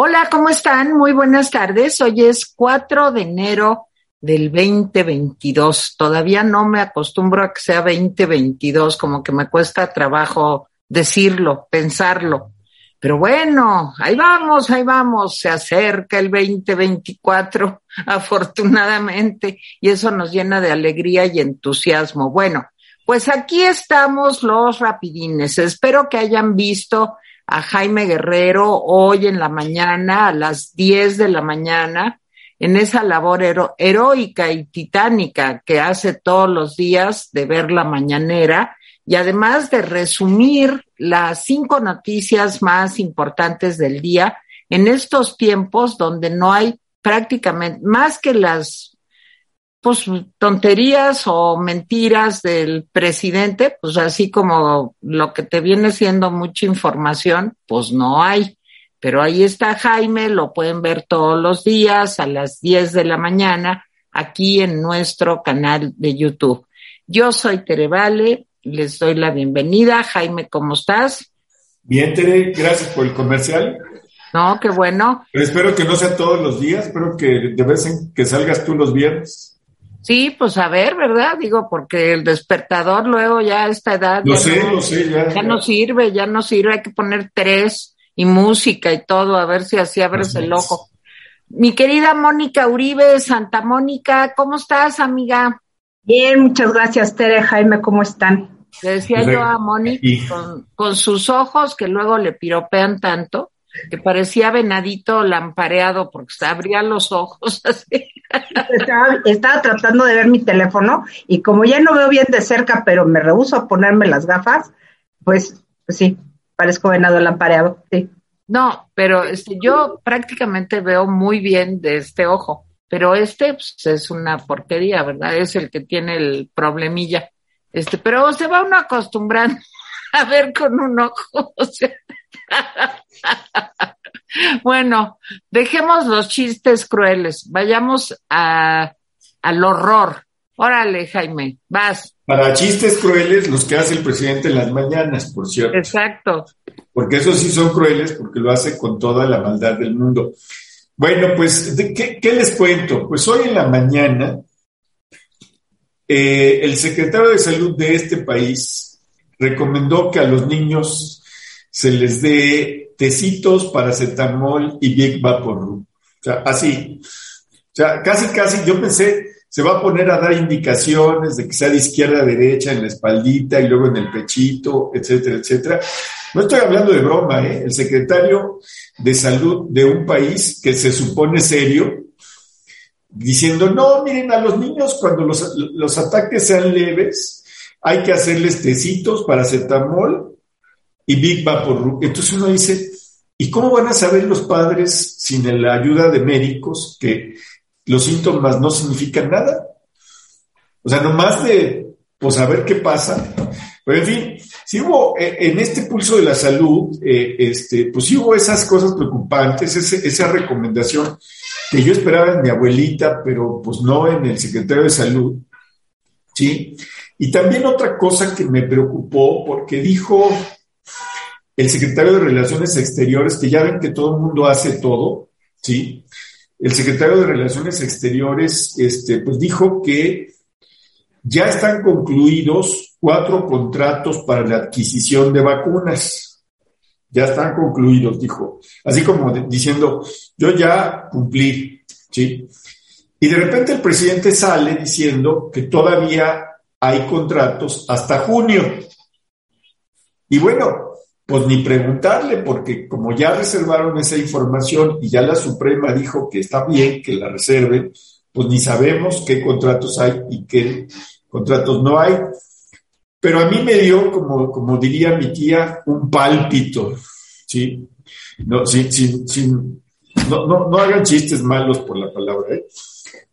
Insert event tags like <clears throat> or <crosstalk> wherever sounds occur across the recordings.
Hola, ¿cómo están? Muy buenas tardes. Hoy es 4 de enero del 2022. Todavía no me acostumbro a que sea 2022, como que me cuesta trabajo decirlo, pensarlo. Pero bueno, ahí vamos, ahí vamos, se acerca el 2024, <laughs> afortunadamente, y eso nos llena de alegría y entusiasmo. Bueno, pues aquí estamos los rapidines. Espero que hayan visto a Jaime Guerrero hoy en la mañana, a las 10 de la mañana, en esa labor heroica y titánica que hace todos los días de ver la mañanera y además de resumir las cinco noticias más importantes del día en estos tiempos donde no hay prácticamente más que las pues tonterías o mentiras del presidente, pues así como lo que te viene siendo mucha información, pues no hay. Pero ahí está Jaime, lo pueden ver todos los días a las 10 de la mañana aquí en nuestro canal de YouTube. Yo soy Tere Vale, les doy la bienvenida. Jaime, ¿cómo estás? Bien, Tere, gracias por el comercial. No, qué bueno. Pero espero que no sea todos los días, espero que de vez en que salgas tú los viernes. Sí, pues a ver, ¿verdad? Digo, porque el despertador luego ya a esta edad. Lo sé, no, lo sé, ya, ya. no sirve, ya no sirve, hay que poner tres y música y todo, a ver si así abres el ojo. Mi querida Mónica Uribe, Santa Mónica, ¿cómo estás, amiga? Bien, muchas gracias, Tere, Jaime, ¿cómo están? Le decía yo a Mónica, con, con sus ojos que luego le piropean tanto, que parecía venadito lampareado porque se abría los ojos <laughs> así. Estaba, tratando de ver mi teléfono y como ya no veo bien de cerca, pero me rehuso a ponerme las gafas, pues, pues sí, parezco venado lampareado, sí. No, pero este, yo prácticamente veo muy bien de este ojo, pero este pues, es una porquería, ¿verdad? Es el que tiene el problemilla. Este, pero se va uno acostumbrando a ver con un ojo, <laughs> o sea. bueno, dejemos los chistes crueles, vayamos a, al horror. Órale, Jaime, vas. Para chistes crueles, los que hace el presidente en las mañanas, por cierto. Exacto. Porque esos sí son crueles, porque lo hace con toda la maldad del mundo. Bueno, pues, qué, les cuento? Pues hoy en la mañana, eh, el secretario de salud de este país recomendó que a los niños se les dé tecitos, paracetamol y Big Vaporub. O sea, así. O sea, casi, casi, yo pensé, se va a poner a dar indicaciones de que sea de izquierda a derecha, en la espaldita y luego en el pechito, etcétera, etcétera. No estoy hablando de broma, ¿eh? El secretario de salud de un país que se supone serio, diciendo, no, miren, a los niños cuando los, los ataques sean leves, hay que hacerles tecitos, paracetamol y Big Vapor. Entonces uno dice, ¿y cómo van a saber los padres sin la ayuda de médicos que los síntomas no significan nada? O sea, nomás de, pues, saber qué pasa. Pero en fin, si hubo eh, en este pulso de la salud, eh, este, pues sí hubo esas cosas preocupantes, esa recomendación que yo esperaba en mi abuelita, pero pues no en el secretario de salud, ¿sí? Y también otra cosa que me preocupó, porque dijo el secretario de Relaciones Exteriores, que ya ven que todo el mundo hace todo, ¿sí? El secretario de Relaciones Exteriores, este, pues dijo que ya están concluidos cuatro contratos para la adquisición de vacunas. Ya están concluidos, dijo. Así como diciendo, yo ya cumplí, ¿sí? Y de repente el presidente sale diciendo que todavía hay contratos hasta junio. Y bueno, pues ni preguntarle, porque como ya reservaron esa información y ya la Suprema dijo que está bien que la reserven, pues ni sabemos qué contratos hay y qué contratos no hay. Pero a mí me dio, como, como diría mi tía, un pálpito, ¿sí? No, sin, sin, sin, no, no, no hagan chistes malos por la palabra, ¿eh?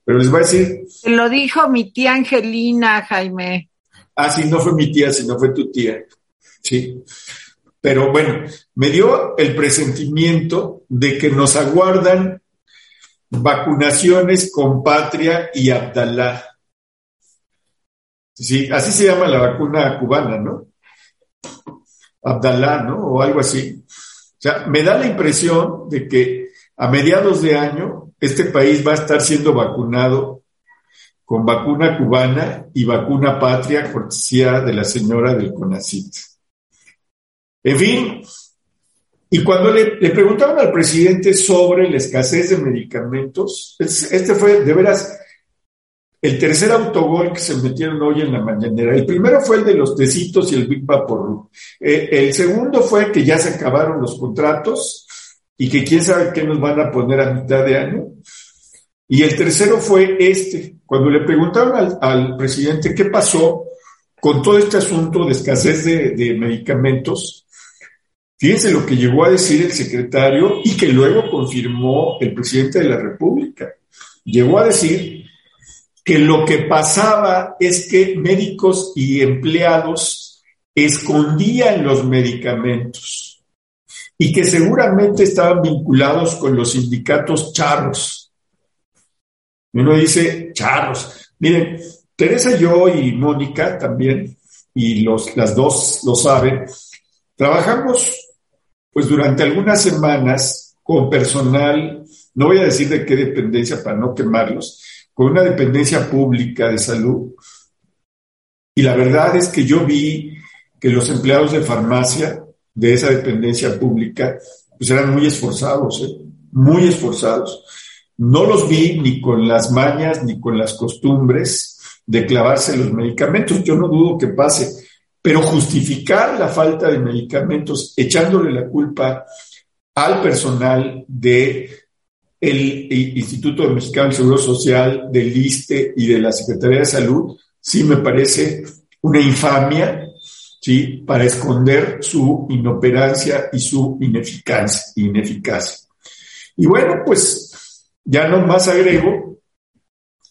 Pero les voy a decir... Lo dijo mi tía Angelina, Jaime. Ah, sí, no fue mi tía, sino fue tu tía. Sí. Pero bueno, me dio el presentimiento de que nos aguardan vacunaciones con Patria y Abdalá. Sí, así se llama la vacuna cubana, ¿no? Abdalá, ¿no? O algo así. O sea, me da la impresión de que a mediados de año este país va a estar siendo vacunado con vacuna cubana y vacuna patria, cortesía de la señora del CONACIT. En fin, y cuando le, le, preguntaron al presidente sobre la escasez de medicamentos, este fue de veras el tercer autogol que se metieron hoy en la mañanera. El primero fue el de los tecitos y el Big Vapor. Eh, el segundo fue que ya se acabaron los contratos y que quién sabe qué nos van a poner a mitad de año. Y el tercero fue este, cuando le preguntaron al, presidente qué pasó con todo este asunto de escasez de, de medicamentos, fíjense lo que llegó a decir el secretario y que luego confirmó el presidente de la República. Llegó a decir que lo que pasaba es que médicos y empleados escondían los medicamentos y que seguramente estaban vinculados con los sindicatos charros. Uno dice charros. Miren, Teresa, yo y Mónica también, y los, las dos lo saben, trabajamos pues durante algunas semanas con personal, no voy a decir de qué dependencia para no quemarlos, con una dependencia pública de salud. Y la verdad es que yo vi que los empleados de farmacia de esa dependencia pública pues eran muy esforzados, ¿eh? muy esforzados. No los vi ni con las mañas ni con las costumbres de clavarse los medicamentos. Yo no dudo que pase, pero justificar la falta de medicamentos echándole la culpa al personal de el Instituto Mexicano del Seguro Social, del ISTE y de la Secretaría de Salud, sí me parece una infamia, ¿sí? Para esconder su inoperancia y su ineficacia. ineficacia. Y bueno, pues ya no más agrego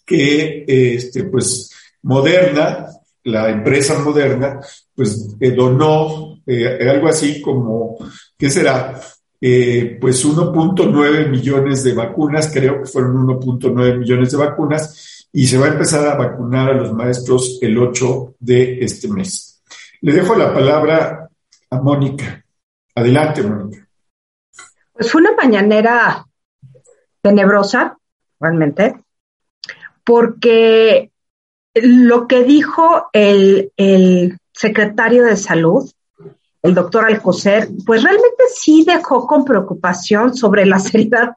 que, este, pues, Moderna, la empresa Moderna, pues eh, donó eh, algo así como, ¿qué será? Eh, pues 1.9 millones de vacunas, creo que fueron 1.9 millones de vacunas, y se va a empezar a vacunar a los maestros el 8 de este mes. Le dejo la palabra a Mónica. Adelante, Mónica. Pues fue una mañanera tenebrosa, realmente, porque lo que dijo el, el secretario de Salud el doctor Alcocer, pues realmente sí dejó con preocupación sobre la seriedad.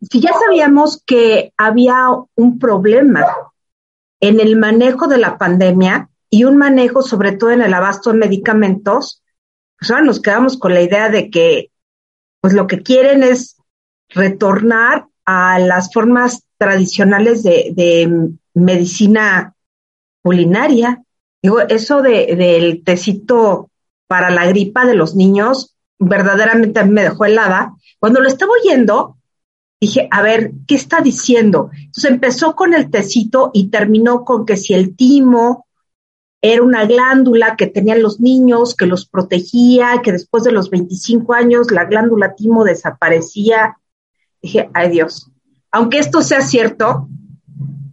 Si ya sabíamos que había un problema en el manejo de la pandemia y un manejo sobre todo en el abasto de medicamentos, pues ahora nos quedamos con la idea de que pues lo que quieren es retornar a las formas tradicionales de, de medicina culinaria. Digo, eso de, del tecito para la gripa de los niños, verdaderamente me dejó helada. Cuando lo estaba oyendo, dije, a ver, ¿qué está diciendo? Entonces empezó con el tecito y terminó con que si el timo era una glándula que tenían los niños, que los protegía, que después de los 25 años la glándula timo desaparecía. Dije, ay Dios, aunque esto sea cierto,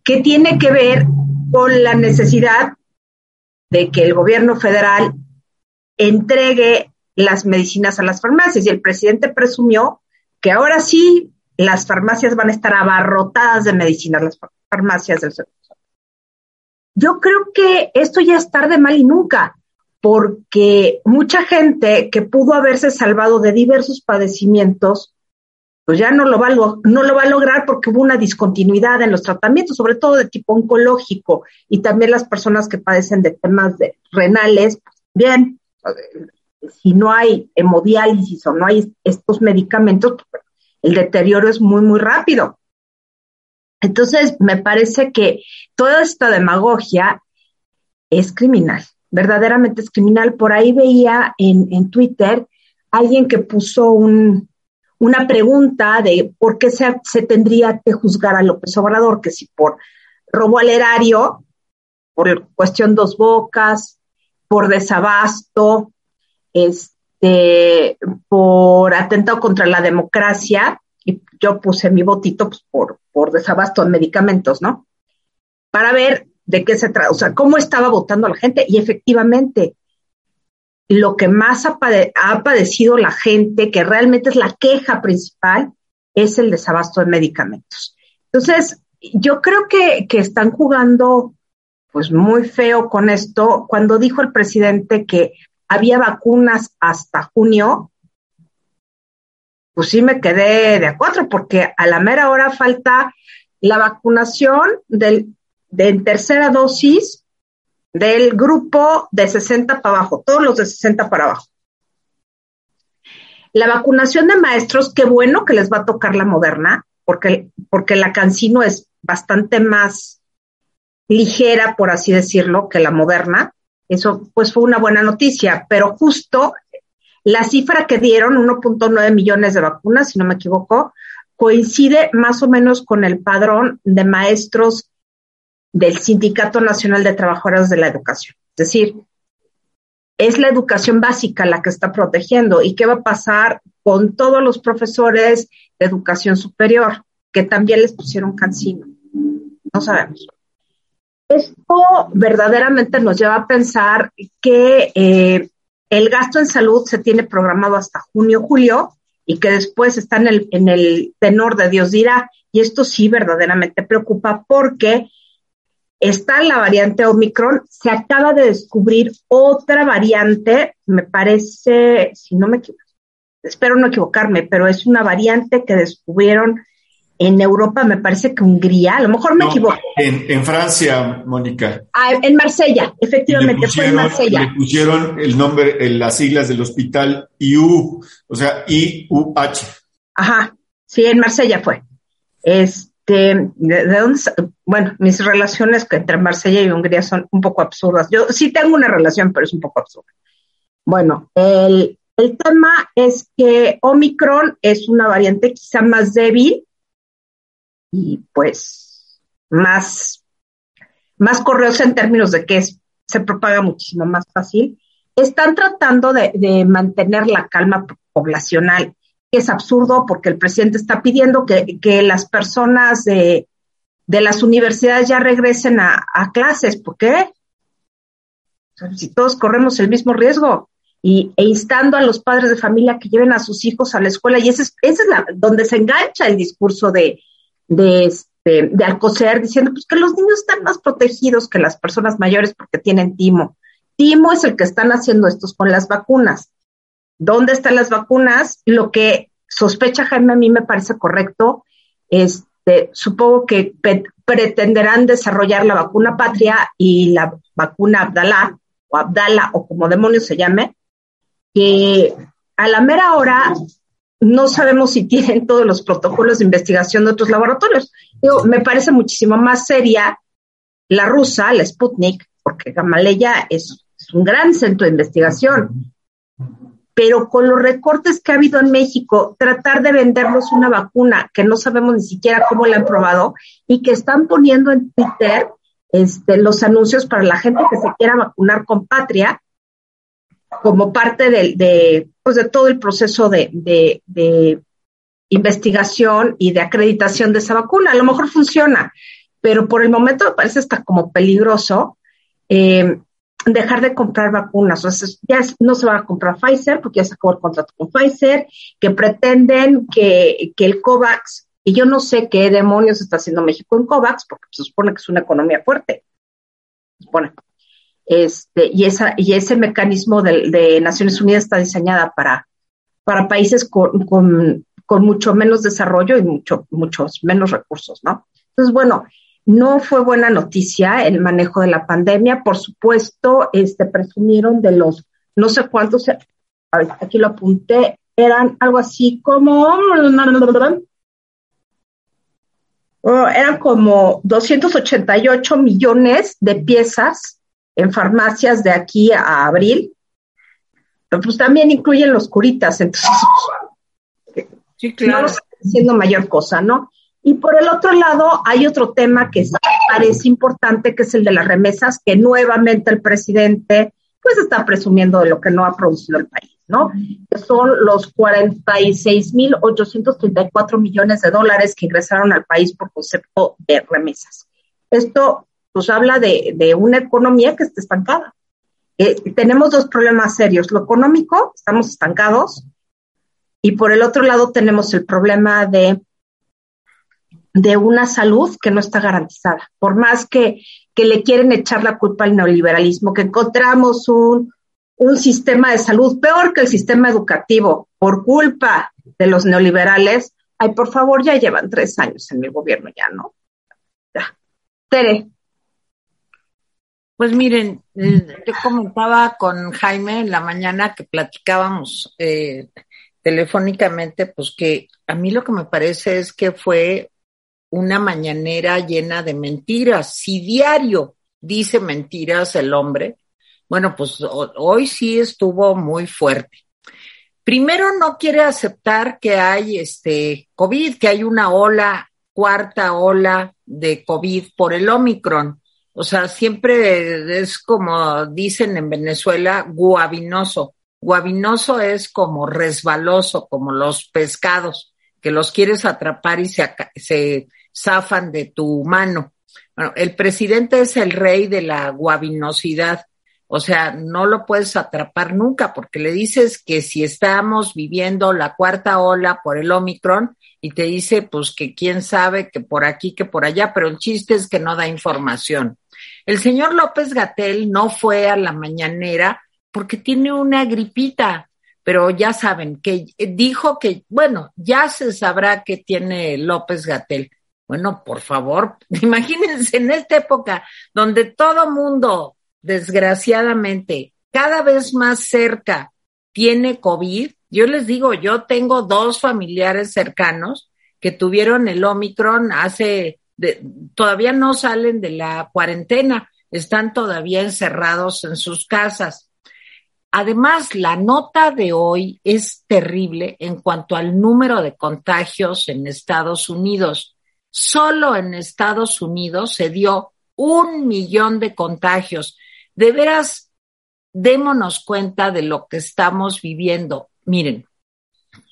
¿qué tiene que ver con la necesidad de que el gobierno federal entregue las medicinas a las farmacias y el presidente presumió que ahora sí las farmacias van a estar abarrotadas de medicinas, las farmacias del. Yo creo que esto ya es tarde mal y nunca, porque mucha gente que pudo haberse salvado de diversos padecimientos, pues ya no lo va a, no lo va a lograr porque hubo una discontinuidad en los tratamientos, sobre todo de tipo oncológico, y también las personas que padecen de temas de renales, pues bien, si no hay hemodiálisis o no hay estos medicamentos, el deterioro es muy, muy rápido. Entonces, me parece que toda esta demagogia es criminal, verdaderamente es criminal. Por ahí veía en, Twitter alguien que puso una pregunta de por qué se, se, tendría que juzgar a López Obrador, que si por robo al erario, por cuestión dos bocas, por desabasto, este, por atentado contra la democracia, y yo puse mi votito pues, por, por desabasto de medicamentos, ¿no? Para ver de qué se trata, o sea, cómo estaba votando la gente y efectivamente lo que más ha, padecido la gente, que realmente es la queja principal, es el desabasto de medicamentos. Entonces, yo creo que, que están jugando pues muy feo con esto. Cuando dijo el presidente que había vacunas hasta junio, pues sí me quedé de acuerdo, porque a la mera hora falta la vacunación del, de tercera dosis del grupo de 60 para abajo, todos los de 60 para abajo. La vacunación de maestros, qué bueno que les va a tocar la moderna, porque, porque la cancino es bastante más ligera, por así decirlo, que la moderna. Eso pues fue una buena noticia, pero justo la cifra que dieron, 1.9 millones de vacunas, si no me equivoco, coincide más o menos con el padrón de maestros del Sindicato Nacional de Trabajadores de la Educación. Es decir, es la educación básica la que está protegiendo. ¿Y qué va a pasar con todos los profesores de educación superior que también les pusieron cancino? No sabemos. Esto verdaderamente nos lleva a pensar que eh, el gasto en salud se tiene programado hasta junio, julio, y que después está en el, en el tenor de Dios dirá. Y esto sí verdaderamente preocupa porque está la variante Omicron, se acaba de descubrir otra variante, me parece, si no me equivoco, espero no equivocarme, pero es una variante que descubrieron en Europa, me parece que Hungría, a lo mejor me equivoco. En, Francia, Mónica. Ah, en Marsella, efectivamente, fue en Marsella. Le pusieron el nombre, en las siglas del hospital IU, o sea, IUH. Ajá, sí, en Marsella fue. Este, ¿de, dónde? Bueno, mis relaciones entre Marsella y Hungría son un poco absurdas. Yo sí tengo una relación, pero es un poco absurda. Bueno, el, el tema es que Omicron es una variante quizá más débil y pues más, más correosa en términos de que se propaga muchísimo más fácil, están tratando de, mantener la calma poblacional, que es absurdo porque el presidente está pidiendo que, las personas de, las universidades ya regresen a, clases. ¿Por qué? si todos corremos el mismo riesgo. Y, e instando a los padres de familia que lleven a sus hijos a la escuela. Y ese es, ese es la, donde se engancha el discurso de, de, este, de Alcocer diciendo pues, que los niños están más protegidos que las personas mayores porque tienen timo. Timo es el que están haciendo estos con las vacunas. ¿Dónde están las vacunas? Lo que sospecha Jaime a mí me parece correcto. Este, supongo que pretenderán desarrollar la vacuna patria y la vacuna Abdalá o Abdala o como demonios se llame, que a la mera hora no sabemos si tienen todos los protocolos de investigación de otros laboratorios. me parece muchísimo más seria la rusa, la Sputnik, porque Gamaleya es, un gran centro de investigación. Pero con los recortes que ha habido en México, tratar de vendernos una vacuna que no sabemos ni siquiera cómo la han probado y que están poniendo en Twitter este, los anuncios para la gente que se quiera vacunar con patria, como parte de, pues de todo el proceso de, de, investigación y de acreditación de esa vacuna. A lo mejor funciona, pero por el momento me parece hasta como peligroso eh, dejar de comprar vacunas. O sea, ya no se va a comprar Pfizer porque ya se acabó el contrato con Pfizer, que pretenden que, que el COVAX, y yo no sé qué demonios está haciendo México en COVAX, porque se supone que es una economía fuerte. Se supone. Este, y, esa, y ese mecanismo de, Naciones Unidas está diseñada para, para países con, con, mucho menos desarrollo y mucho, muchos menos recursos, ¿no? Entonces, bueno, no fue buena noticia el manejo de la pandemia. Por supuesto, este, presumieron de los no sé cuántos, aquí lo apunté, eran algo así como, oh, eran como 288 millones de piezas en farmacias de aquí a abril, pues también incluyen los curitas, entonces sí, claro. no están haciendo mayor cosa, ¿no? Y por el otro lado, hay otro tema que parece importante, que es el de las remesas, que nuevamente el presidente pues está presumiendo de lo que no ha producido el país, ¿no? Que son los 46.834 millones de dólares que ingresaron al país por concepto de remesas. Esto pues habla de, de una economía que está estancada. Eh, tenemos dos problemas serios. Lo económico, estamos estancados, y por el otro lado tenemos el problema de, de una salud que no está garantizada. Por más que, que le quieren echar la culpa al neoliberalismo, que encontramos un, un sistema de salud peor que el sistema educativo por culpa de los neoliberales, ay, por favor, ya llevan tres años en el gobierno, ya, ¿no? Ya. Tere. Pues miren, eh, yo comentaba con Jaime en la mañana que platicábamos eh, telefónicamente, pues que a mí lo que me parece es que fue una mañanera llena de mentiras. Si diario dice mentiras el hombre, bueno, pues hoy sí estuvo muy fuerte. Primero no quiere aceptar que hay este COVID, que hay una ola, cuarta ola de COVID por el Omicron. O sea, siempre es como dicen en Venezuela, guabinoso. Guabinoso es como resbaloso, como los pescados, que los quieres atrapar y se, se zafan de tu mano. Bueno, el presidente es el rey de la guabinosidad. O sea, no lo puedes atrapar nunca porque le dices que si estamos viviendo la cuarta ola por el Omicron y te dice pues que quién sabe que por aquí, que por allá, pero el chiste es que no da información. El señor López Gatel no fue a la mañanera porque tiene una gripita, pero ya saben que dijo que, bueno, ya se sabrá que tiene López Gatel. Bueno, por favor, <laughs> imagínense en esta época donde todo mundo desgraciadamente, cada vez más cerca tiene COVID. Yo les digo, yo tengo dos familiares cercanos que tuvieron el Omicron hace, todavía no salen de la cuarentena, están todavía encerrados en sus casas. Además, la nota de hoy es terrible en cuanto al número de contagios en Estados Unidos. Solo en Estados Unidos se dio un millón de contagios de veras, démonos cuenta de lo que estamos viviendo. Miren,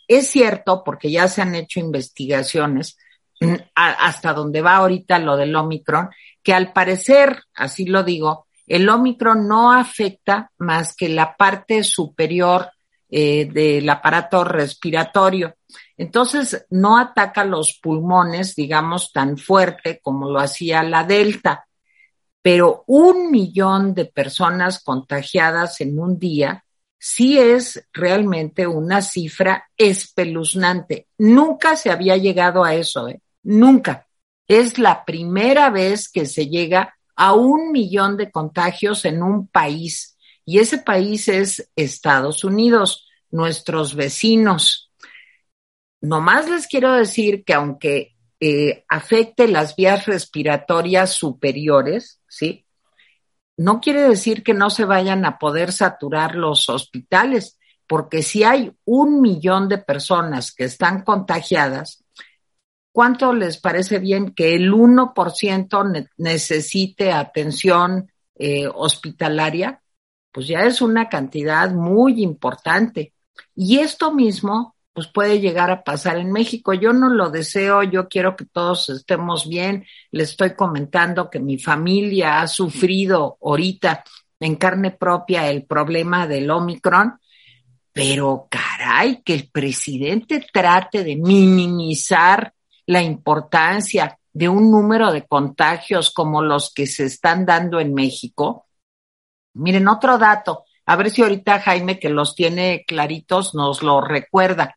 es cierto, porque ya se han hecho investigaciones hasta donde va ahorita lo del Omicron, que al parecer, así lo digo, el Omicron no afecta más que la parte superior eh, del aparato respiratorio. Entonces, no ataca los pulmones, digamos, tan fuerte como lo hacía la Delta pero un millón de personas contagiadas en un día sí es realmente una cifra espeluznante. Nunca se había llegado a eso, ¿eh? Nunca. Es la primera vez que se llega a un millón de contagios en un país y ese país es Estados Unidos, nuestros vecinos. Nomás les quiero decir que aunque eh, afecte las vías respiratorias superiores, ¿sí? No quiere decir que no se vayan a poder saturar los hospitales, porque si hay un millón de personas que están contagiadas, ¿cuánto les parece bien que el 1% necesite atención eh, hospitalaria? Pues ya es una cantidad muy importante. Y esto mismo pues puede llegar a pasar en México. Yo no lo deseo, yo quiero que todos estemos bien. Le estoy comentando que mi familia ha sufrido ahorita en carne propia el problema del Omicron, pero caray, que el presidente trate de minimizar la importancia de un número de contagios como los que se están dando en México. Miren, otro dato, a ver si ahorita Jaime, que los tiene claritos, nos lo recuerda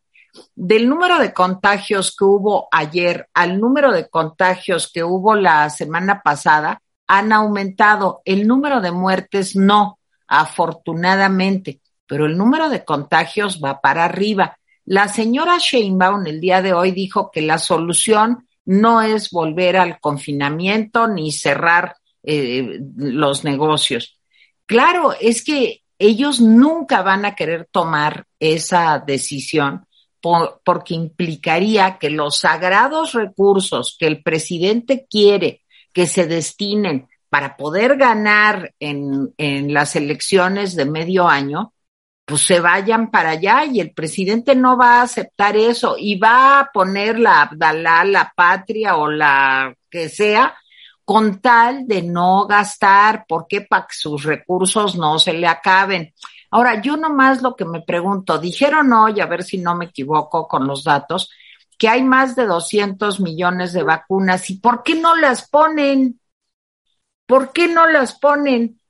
del número de contagios que hubo ayer al número de contagios que hubo la semana pasada, han aumentado. El número de muertes no, afortunadamente, pero el número de contagios va para arriba. La señora Sheinbaum el día de hoy dijo que la solución no es volver al confinamiento ni cerrar eh, los negocios. Claro, es que ellos nunca van a querer tomar esa decisión porque implicaría que los sagrados recursos que el presidente quiere que se destinen para poder ganar en, en las elecciones de medio año, pues se vayan para allá y el presidente no va a aceptar eso y va a poner la Abdalá, la patria o la que sea con tal de no gastar, porque para que sus recursos no se le acaben. Ahora, yo nomás lo que me pregunto, dijeron hoy, a ver si no me equivoco con los datos, que hay más de 200 millones de vacunas. ¿Y por qué no las ponen? ¿Por qué no las ponen?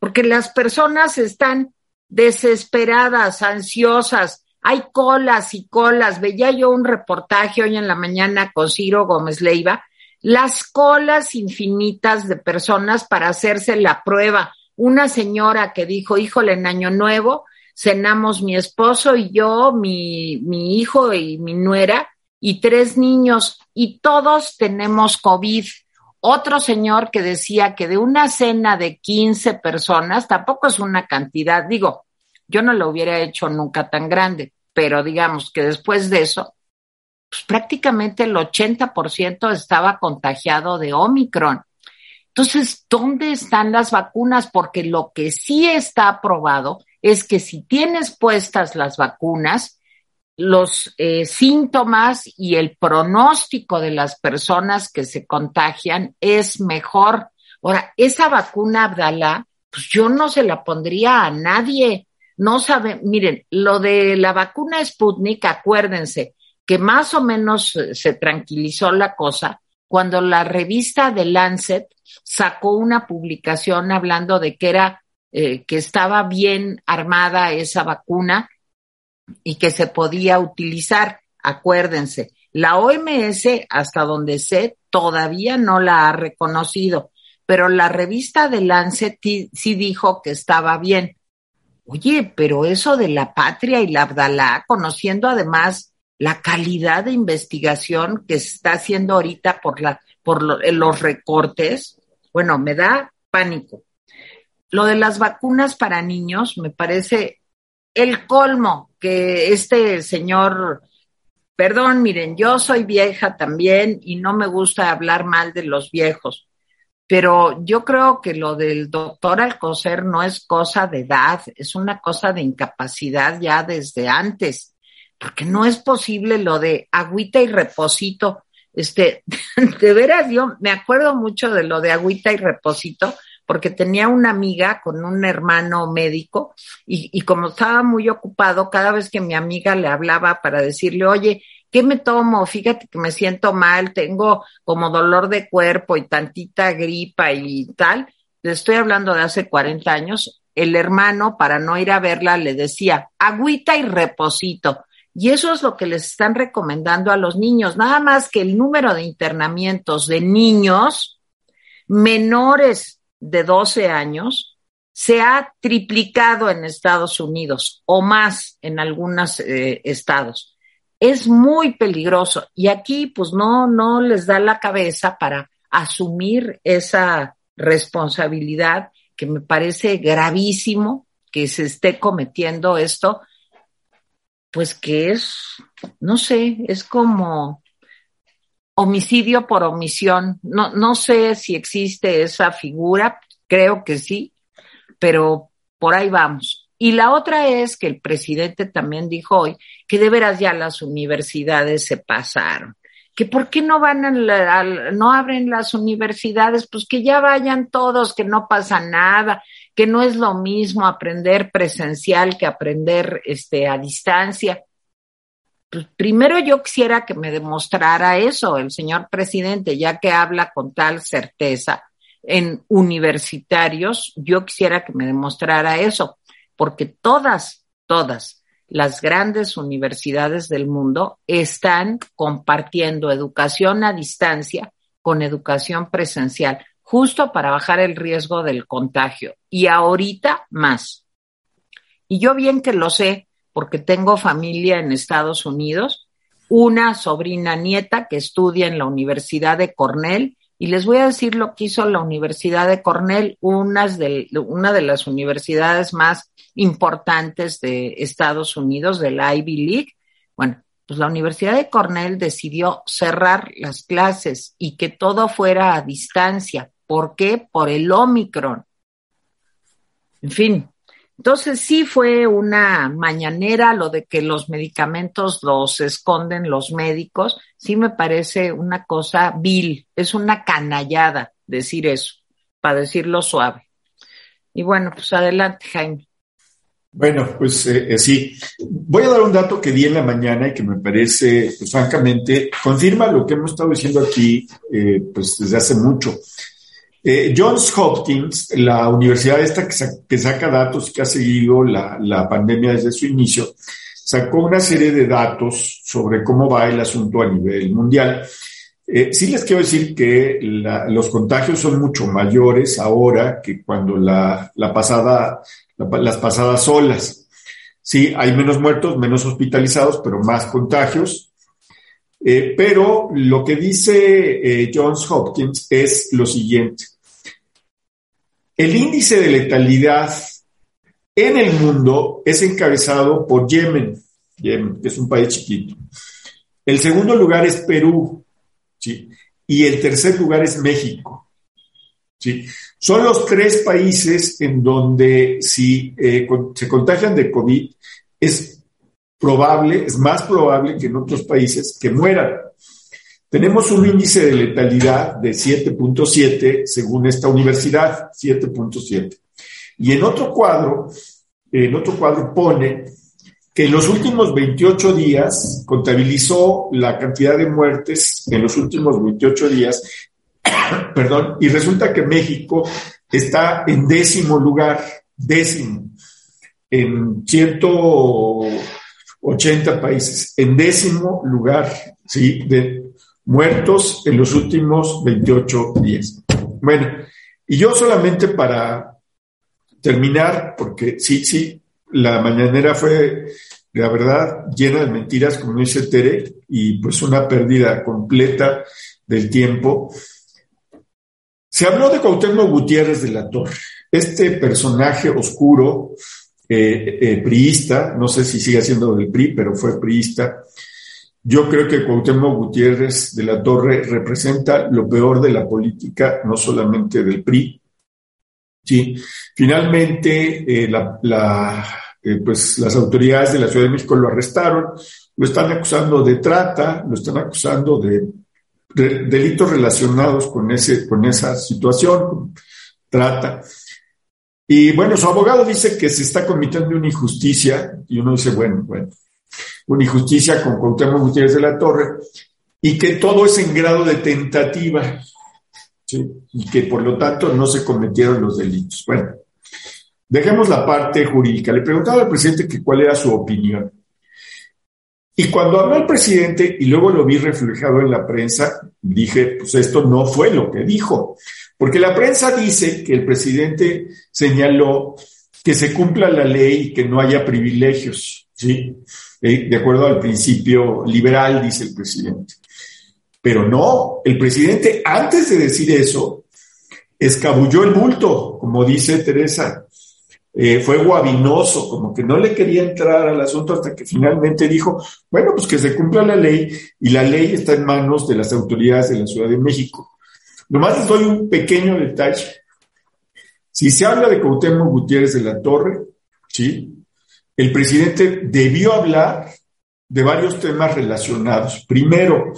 Porque las personas están desesperadas, ansiosas, hay colas y colas. Veía yo un reportaje hoy en la mañana con Ciro Gómez Leiva, las colas infinitas de personas para hacerse la prueba. Una señora que dijo, híjole, en Año Nuevo cenamos mi esposo y yo, mi, mi hijo y mi nuera y tres niños y todos tenemos COVID. Otro señor que decía que de una cena de 15 personas, tampoco es una cantidad, digo, yo no lo hubiera hecho nunca tan grande, pero digamos que después de eso, pues prácticamente el 80% estaba contagiado de Omicron. Entonces, ¿dónde están las vacunas? Porque lo que sí está aprobado es que si tienes puestas las vacunas, los eh, síntomas y el pronóstico de las personas que se contagian es mejor. Ahora, esa vacuna Abdalá, pues yo no se la pondría a nadie. No sabe, miren, lo de la vacuna Sputnik, acuérdense que más o menos se tranquilizó la cosa cuando la revista de Lancet sacó una publicación hablando de que era eh, que estaba bien armada esa vacuna y que se podía utilizar. Acuérdense, la OMS, hasta donde sé, todavía no la ha reconocido, pero la revista de Lancet sí dijo que estaba bien. Oye, pero eso de la patria y la Abdalá, conociendo además la calidad de investigación que se está haciendo ahorita por, la, por los recortes, bueno, me da pánico. Lo de las vacunas para niños me parece el colmo que este señor, perdón, miren, yo soy vieja también y no me gusta hablar mal de los viejos, pero yo creo que lo del doctor Alcocer no es cosa de edad, es una cosa de incapacidad ya desde antes, porque no es posible lo de agüita y reposito. Este, <laughs> de veras, yo me acuerdo mucho de lo de agüita y reposito, porque tenía una amiga con un hermano médico y, y, como estaba muy ocupado, cada vez que mi amiga le hablaba para decirle, oye, ¿qué me tomo? Fíjate que me siento mal, tengo como dolor de cuerpo y tantita gripa y tal. Le estoy hablando de hace 40 años. El hermano, para no ir a verla, le decía, agüita y reposito. Y eso es lo que les están recomendando a los niños. Nada más que el número de internamientos de niños menores de 12 años se ha triplicado en Estados Unidos o más en algunos eh, estados. Es muy peligroso y aquí pues no, no les da la cabeza para asumir esa responsabilidad que me parece gravísimo que se esté cometiendo esto, pues que es, no sé, es como homicidio por omisión. No, no sé si existe esa figura, creo que sí, pero por ahí vamos. Y la otra es que el presidente también dijo hoy que de veras ya las universidades se pasaron. Que por qué no van a, no abren las universidades, pues que ya vayan todos, que no pasa nada, que no es lo mismo aprender presencial que aprender este a distancia. Pues primero yo quisiera que me demostrara eso el señor presidente, ya que habla con tal certeza en universitarios, yo quisiera que me demostrara eso porque todas, todas las grandes universidades del mundo están compartiendo educación a distancia con educación presencial, justo para bajar el riesgo del contagio. Y ahorita más. Y yo bien que lo sé, porque tengo familia en Estados Unidos, una sobrina nieta que estudia en la Universidad de Cornell y les voy a decir lo que hizo la Universidad de Cornell, una de las universidades más importantes de Estados Unidos, de la Ivy League. Bueno, pues la Universidad de Cornell decidió cerrar las clases y que todo fuera a distancia. ¿Por qué? Por el Omicron. En fin, entonces sí fue una mañanera lo de que los medicamentos los esconden los médicos, sí me parece una cosa vil, es una canallada decir eso, para decirlo suave. Y bueno, pues adelante, Jaime. Bueno, pues eh, eh, sí. Voy a dar un dato que di en la mañana y que me parece, pues francamente, confirma lo que hemos estado diciendo aquí, eh, pues desde hace mucho. Johns Hopkins, la universidad esta que, saca datos, que ha seguido la, pandemia desde su inicio, sacó una serie de datos sobre cómo va el asunto a nivel mundial. sí les quiero decir que los contagios son mucho mayores ahora que cuando la, la las pasadas olas. Sí, hay menos muertos, menos hospitalizados, pero más contagios. Eh, pero lo que dice eh, Johns Hopkins es lo siguiente. El índice de letalidad en el mundo es encabezado por Yemen, Yemen, que es un país chiquito. El segundo lugar es Perú, ¿sí? y el tercer lugar es México. ¿sí? Son los tres países en donde si eh, se contagian de COVID es probable, es más probable que en otros países que mueran. Tenemos un índice de letalidad de 7.7 según esta universidad, 7.7. Y en otro cuadro, en otro cuadro pone que en los últimos 28 días contabilizó la cantidad de muertes en los últimos 28 días <coughs> perdón, y resulta que México está en décimo lugar, décimo, en 180 países, en décimo lugar, ¿sí? Muertos en los últimos 28 días. Bueno, y yo solamente para terminar, porque sí, sí, la mañanera fue, la verdad, llena de mentiras, como dice Tere, y pues una pérdida completa del tiempo. Se habló de Cuauhtémoc Gutiérrez de la Torre, este personaje oscuro, eh, eh, priista, no sé si sigue siendo del PRI, pero fue priista. Yo creo que Cuauhtémoc Gutiérrez de la Torre representa lo peor de la política, no solamente del PRI. Sí. Finalmente, eh, pues, las autoridades de la Ciudad de México lo arrestaron, lo están acusando de trata, lo están acusando de delitos relacionados con, ese, con esa situación, trata. Y bueno, su abogado dice que se está cometiendo una injusticia, y uno dice, bueno, bueno, una injusticia con Cuauhtémoc Gutiérrez de la Torre, y que todo es en grado de tentativa, y que por lo tanto no se cometieron los delitos. Bueno, dejemos la parte jurídica. Le preguntaba al presidente que cuál era su opinión. Y cuando habló el presidente y luego lo vi reflejado en la prensa, dije, pues esto no fue lo que dijo, porque la prensa dice que el presidente señaló que se cumpla la ley y que no haya privilegios, ¿sí? Eh, de acuerdo al principio liberal, dice el presidente. Pero no, el presidente antes de decir eso, escabulló el bulto, como dice Teresa, eh, fue guabinoso, como que no le quería entrar al asunto hasta que finalmente dijo, bueno, pues que se cumpla la ley y la ley está en manos de las autoridades de la Ciudad de México. Nomás les doy un pequeño detalle. Si se habla de Cuauhtémoc Gutiérrez de la Torre, ¿sí? El presidente debió hablar de varios temas relacionados. Primero,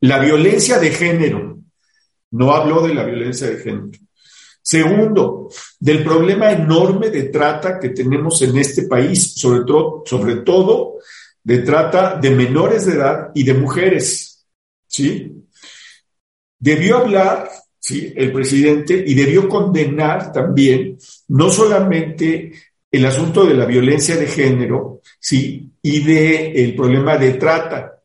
la violencia de género. No habló de la violencia de género. Segundo, del problema enorme de trata que tenemos en este país, sobre, todo, sobre todo de trata de menores de edad y de mujeres. ¿Sí? Debió hablar, ¿sí? El presidente y debió condenar también no solamente el asunto de la violencia de género, ¿sí? Y del el problema de trata,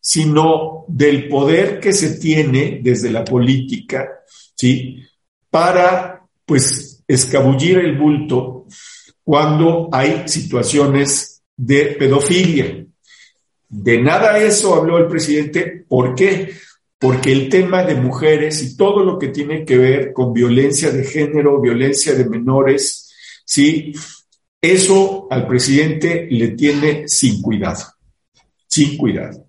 sino del poder que se tiene desde la política, ¿sí? para, pues, escabullir el bulto cuando hay situaciones de pedofilia. De nada eso habló el presidente. ¿Por qué? Porque el tema de mujeres y todo lo que tiene que ver con violencia de género, violencia de menores, ¿sí? Eso al presidente le tiene sin cuidado, sin cuidado.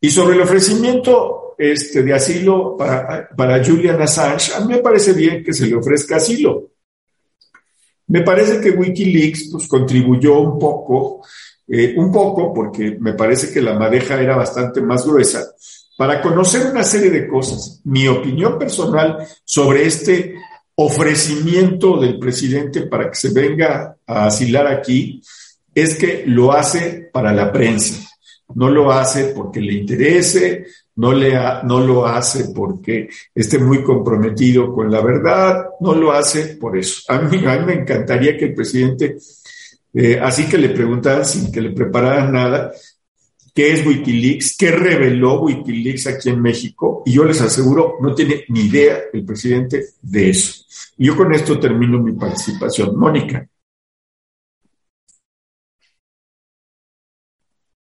Y sobre el ofrecimiento este, de asilo para, para Julian Assange, a mí me parece bien que se le ofrezca asilo. Me parece que Wikileaks pues, contribuyó un poco, eh, un poco, porque me parece que la madeja era bastante más gruesa, para conocer una serie de cosas. Mi opinión personal sobre este ofrecimiento del presidente para que se venga a asilar aquí es que lo hace para la prensa, no lo hace porque le interese, no, le no lo hace porque esté muy comprometido con la verdad, no lo hace por eso. A mí, a mí me encantaría que el presidente, eh, así que le preguntaran sin que le prepararan nada, qué es Wikileaks, qué reveló Wikileaks aquí en México, y yo les aseguro, no tiene ni idea el presidente de eso. Yo con esto termino mi participación. Mónica.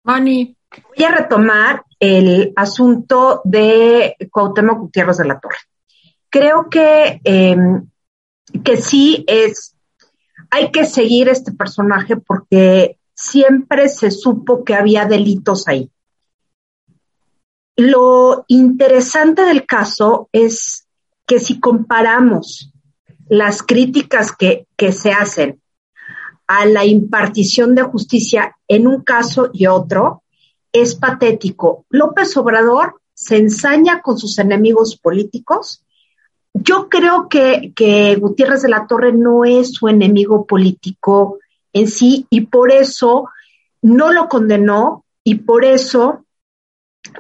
Moni. Voy a retomar el asunto de Cuauhtémoc Gutiérrez de la Torre. Creo que, em, que sí es, hay que seguir este personaje porque siempre se supo que había delitos ahí. Lo interesante del caso es que si comparamos las críticas que, que se hacen a la impartición de justicia en un caso y otro, es patético. López Obrador se ensaña con sus enemigos políticos. Yo creo que, que Gutiérrez de la Torre no es su enemigo político en sí y por eso no lo condenó y por eso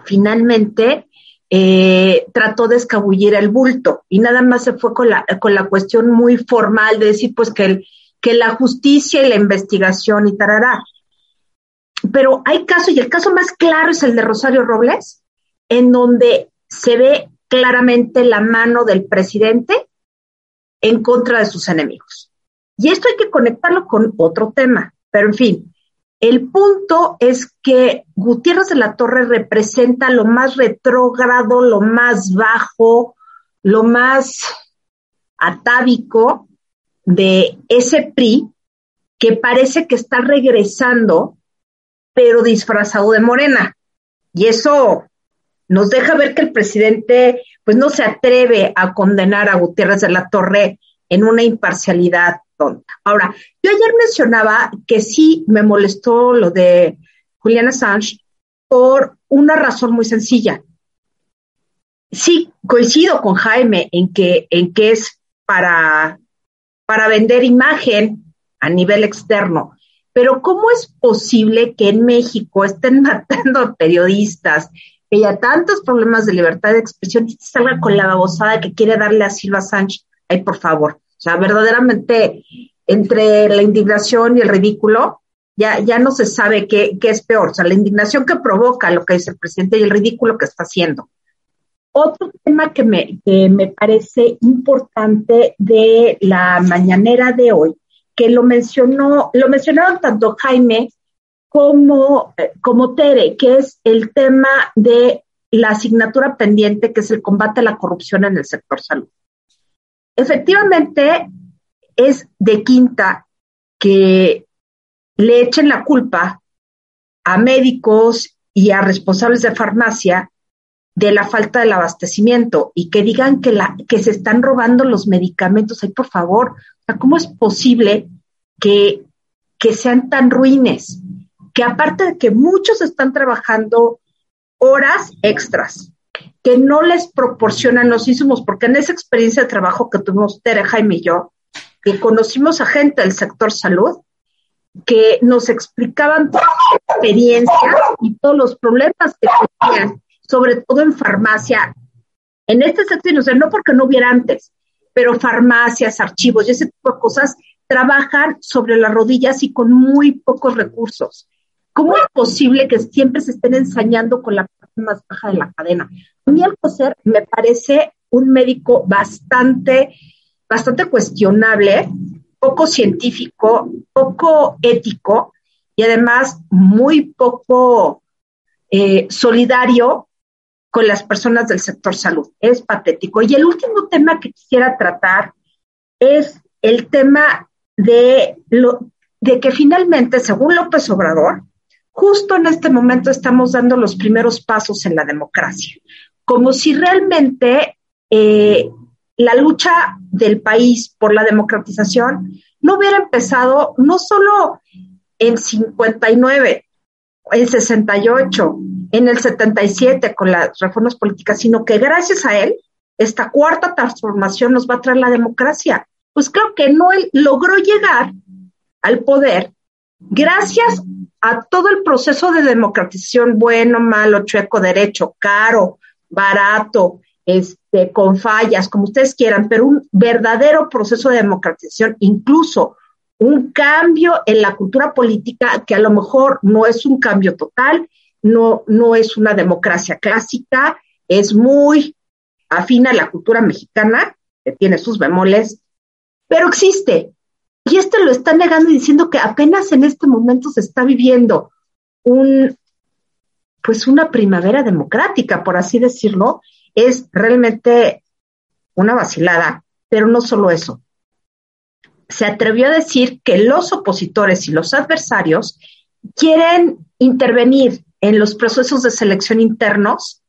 finalmente eh, trató de escabullir el bulto y nada más se fue con la, con la cuestión muy formal de decir pues que, el, que la justicia y la investigación y tarará pero hay casos, y el caso más claro es el de Rosario Robles, en donde se ve claramente la mano del presidente en contra de sus enemigos. Y esto hay que conectarlo con otro tema, pero en fin, el punto es que Gutiérrez de la Torre representa lo más retrógrado, lo más bajo, lo más atávico de ese PRI que parece que está regresando pero disfrazado de morena. Y eso nos deja ver que el presidente pues no se atreve a condenar a Gutiérrez de la Torre en una imparcialidad Ahora, yo ayer mencionaba que sí me molestó lo de Juliana Assange por una razón muy sencilla. Sí, coincido con Jaime en que, en que es para, para vender imagen a nivel externo, pero ¿cómo es posible que en México estén <laughs> matando periodistas, que haya tantos problemas de libertad de expresión y salga con la babosada que quiere darle a Silva Sánchez? Ay, por favor. O sea, verdaderamente, entre la indignación y el ridículo, ya, ya no se sabe qué, qué es peor. O sea, la indignación que provoca lo que dice el presidente y el ridículo que está haciendo. Otro tema que me, que me parece importante de la mañanera de hoy que lo mencionó, lo mencionaron tanto Jaime como, eh, como Tere, que es el tema de la asignatura pendiente, que es el combate a la corrupción en el sector salud. Efectivamente, es de quinta que le echen la culpa a médicos y a responsables de farmacia de la falta del abastecimiento y que digan que, se están robando los medicamentos. Ay, por favor, ¿cómo es posible que sean tan ruines? Que aparte de que muchos están trabajando horas extras, que no les proporcionan los insumos, porque en esa experiencia de trabajo que tuvimos Tere, Jaime y yo, que conocimos a gente del sector salud, que nos explicaban toda la experiencia y todos los problemas que tenían sobre todo en farmacia, en este sector, o sea, no porque no hubiera antes, pero farmacias, archivos y ese tipo de cosas trabajan sobre las rodillas y con muy pocos recursos. ¿Cómo es posible que siempre se estén ensañando con la más baja de la cadena? A mí Alcocer me parece un médico bastante, bastante cuestionable, poco científico, poco ético y además muy poco eh, solidario con las personas del sector salud. Es patético. Y el último tema que quisiera tratar es el tema de, lo, de que finalmente, según López Obrador, justo en este momento estamos dando los primeros pasos en la democracia, como si realmente eh, la lucha del país por la democratización no hubiera empezado no solo en 59 en 68, en el 77 con las reformas políticas, sino que gracias a él, esta cuarta transformación nos va a traer la democracia. Pues creo que no él logró llegar al poder gracias a todo el proceso de democratización, bueno, malo, chueco, derecho, caro, barato, este, con fallas, como ustedes quieran, pero un verdadero proceso de democratización, incluso un cambio en la cultura política que a lo mejor no es un cambio total, no, no es una democracia clásica, es muy afina a la cultura mexicana, que tiene sus bemoles, pero existe. Y este lo está negando diciendo que apenas en este momento se está viviendo un, pues una primavera democrática, por así decirlo, es realmente una vacilada, pero no solo eso. Se atrevió a decir que los opositores y los adversarios quieren intervenir en los procesos de selección internos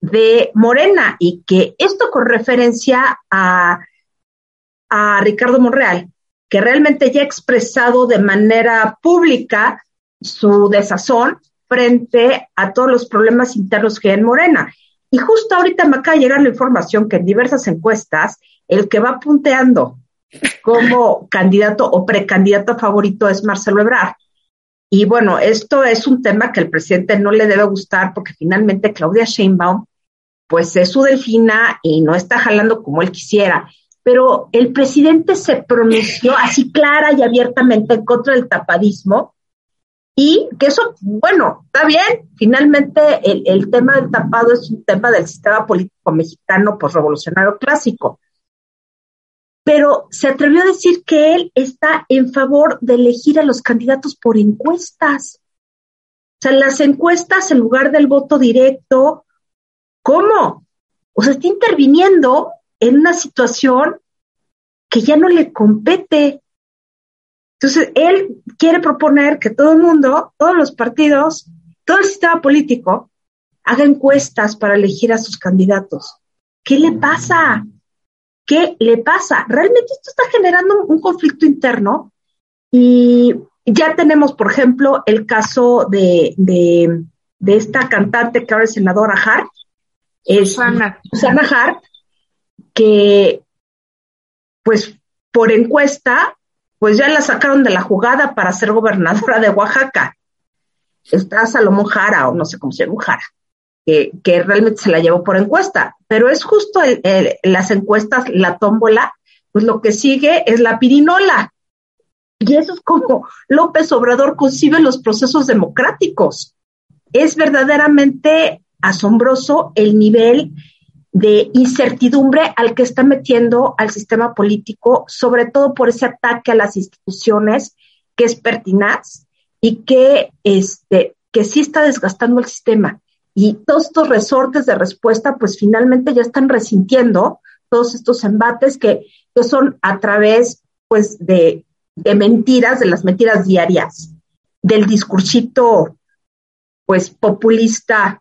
de Morena y que esto con referencia a, a Ricardo Monreal, que realmente ya ha expresado de manera pública su desazón frente a todos los problemas internos que hay en Morena. Y justo ahorita me acaba de llegar la información que en diversas encuestas el que va punteando como candidato o precandidato favorito es Marcelo Ebrard. Y bueno, esto es un tema que al presidente no le debe gustar porque finalmente Claudia Sheinbaum pues es su delfina y no está jalando como él quisiera. Pero el presidente se pronunció así clara y abiertamente en contra del tapadismo y que eso, bueno, está bien, finalmente el, tema del tapado es un tema del sistema político mexicano revolucionario clásico. Pero se atrevió a decir que él está en favor de elegir a los candidatos por encuestas. O sea, las encuestas en lugar del voto directo, ¿cómo? O sea, está interviniendo en una situación que ya no le compete. Entonces, él quiere proponer que todo el mundo, todos los partidos, todo el sistema político, haga encuestas para elegir a sus candidatos. ¿Qué le pasa? ¿Qué le pasa? Realmente esto está generando un conflicto interno y ya tenemos, por ejemplo, el caso de, esta cantante que ahora es senadora Hart, es Susana. Susana Hart, que pues por encuesta pues ya la sacaron de la jugada para ser gobernadora de Oaxaca. Está Salomón Jara, o no sé cómo se llama, Jara, que, realmente se la llevó por encuesta. Pero es justo las encuestas, la tómbola, pues lo que sigue es la pirinola. Y eso es como López Obrador concibe los procesos democráticos. Es verdaderamente asombroso el nivel de incertidumbre al que está metiendo al sistema político, sobre todo por ese ataque a las instituciones que es pertinaz y que, este, que sí está desgastando el sistema. Y todos estos resortes de respuesta, pues finalmente ya están resintiendo todos estos embates que, que son a través, pues, de, de mentiras, de las mentiras diarias, del discursito, pues, populista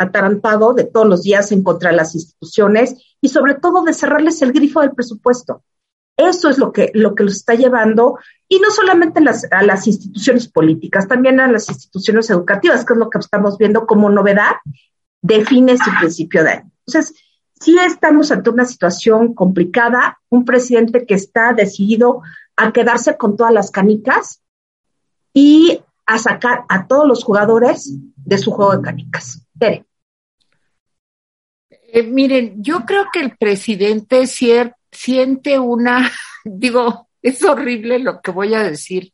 atarantado de todos los días en contra de las instituciones y sobre todo de cerrarles el grifo del presupuesto. Eso es lo que, lo que los está llevando, y no solamente a las instituciones políticas, también a las instituciones educativas, que es lo que estamos viendo como novedad de fines y principio de año. Entonces, sí estamos ante una situación complicada, un presidente que está decidido a quedarse con todas las canicas y a sacar a todos los jugadores de su juego de canicas. Tere. Eh, miren, yo creo que el presidente siente una, <laughs> digo, es horrible lo que voy a decir,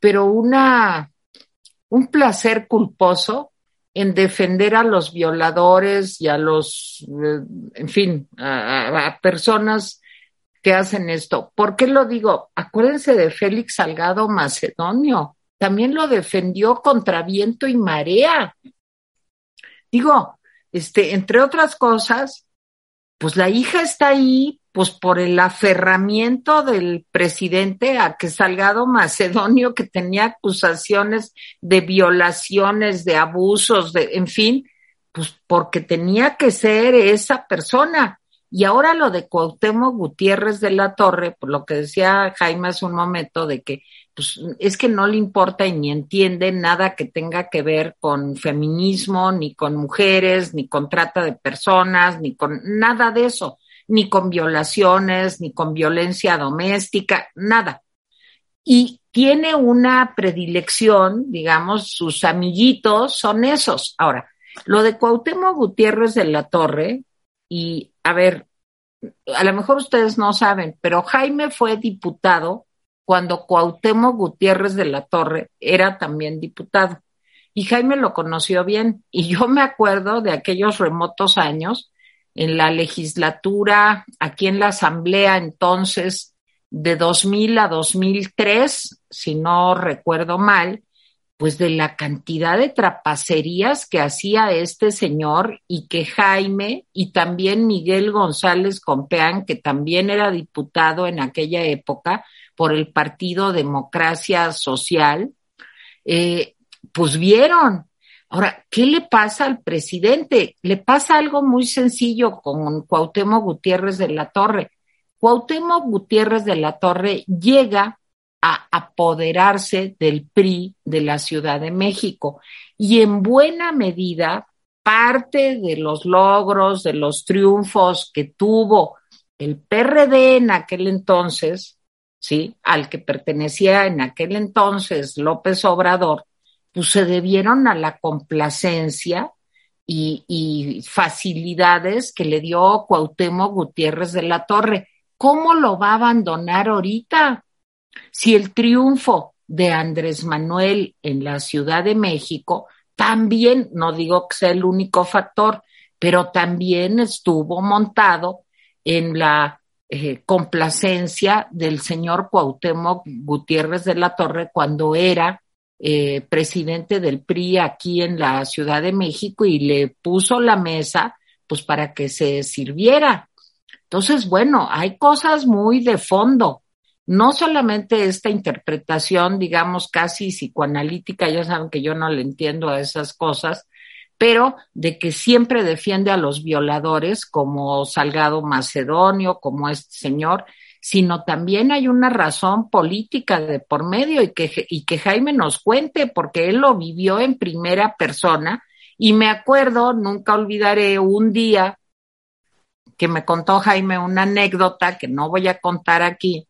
pero una, un placer culposo en defender a los violadores y a los, eh, en fin, a, personas que hacen esto. ¿Por qué lo digo? Acuérdense de Félix Salgado Macedonio. También lo defendió contra viento y marea. Digo, este, entre otras cosas, pues la hija está ahí, pues por el aferramiento del presidente a que Salgado Macedonio, que tenía acusaciones de violaciones, de abusos, de, en fin, pues porque tenía que ser esa persona. Y ahora lo de Cuauhtémoc Gutiérrez de la Torre, por lo que decía Jaime hace un momento, de que pues es que no le importa y ni entiende nada que tenga que ver con feminismo, ni con mujeres, ni con trata de personas, ni con nada de eso, ni con violaciones, ni con violencia doméstica, nada. Y tiene una predilección, digamos, sus amiguitos son esos. Ahora, lo de Cuauhtémoc Gutiérrez de la Torre, y a ver, a lo mejor ustedes no saben, pero Jaime fue diputado cuando Cuauhtémoc Gutiérrez de la Torre era también diputado. Y Jaime lo conoció bien. Y yo me acuerdo de aquellos remotos años en la legislatura, aquí en la asamblea entonces, de 2000 a 2003, si no recuerdo mal, pues de la cantidad de trapacerías que hacía este señor y que Jaime y también Miguel González Compeán, que también era diputado en aquella época por el Partido Democracia Social, eh, pues vieron. Ahora, ¿qué le pasa al presidente? Le pasa algo muy sencillo con Cuauhtémoc Gutiérrez de la Torre. Cuauhtémoc Gutiérrez de la Torre llega a apoderarse del PRI de la Ciudad de México y en buena medida parte de los logros, de los triunfos que tuvo el PRD en aquel entonces, ¿sí? Al que pertenecía en aquel entonces López Obrador, pues se debieron a la complacencia y, facilidades que le dio Cuauhtémoc Gutiérrez de la Torre. ¿Cómo lo va a abandonar ahorita? Si el triunfo de Andrés Manuel en la Ciudad de México también, no digo que sea el único factor, pero también estuvo montado en la eh, complacencia del señor Cuauhtémoc Gutiérrez de la Torre cuando era eh, presidente del PRI aquí en la Ciudad de México y le puso la mesa pues para que se sirviera. Entonces, bueno, hay cosas muy de fondo no solamente esta interpretación, digamos, casi psicoanalítica, ya saben que yo no le entiendo a esas cosas, pero de que siempre defiende a los violadores como Salgado Macedonio, como este señor, sino también hay una razón política de por medio y que, y que Jaime nos cuente, porque él lo vivió en primera persona. Y me acuerdo, nunca olvidaré un día que me contó Jaime una anécdota que no voy a contar aquí,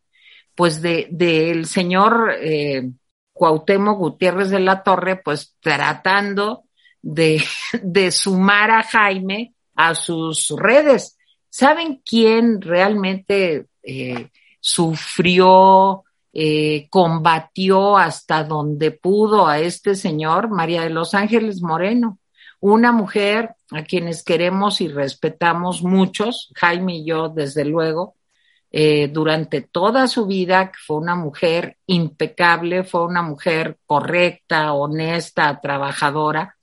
pues de del señor eh, Cuauhtémoc Gutiérrez de la Torre, pues tratando de, <laughs> de sumar a Jaime a sus redes. ¿Saben quién realmente eh, sufrió, eh, combatió hasta donde pudo a este señor? María de los Ángeles Moreno, una mujer a quienes queremos y respetamos muchos, Jaime y yo, desde luego, eh, durante toda su vida, fue una mujer impecable, fue una mujer correcta, honesta, trabajadora,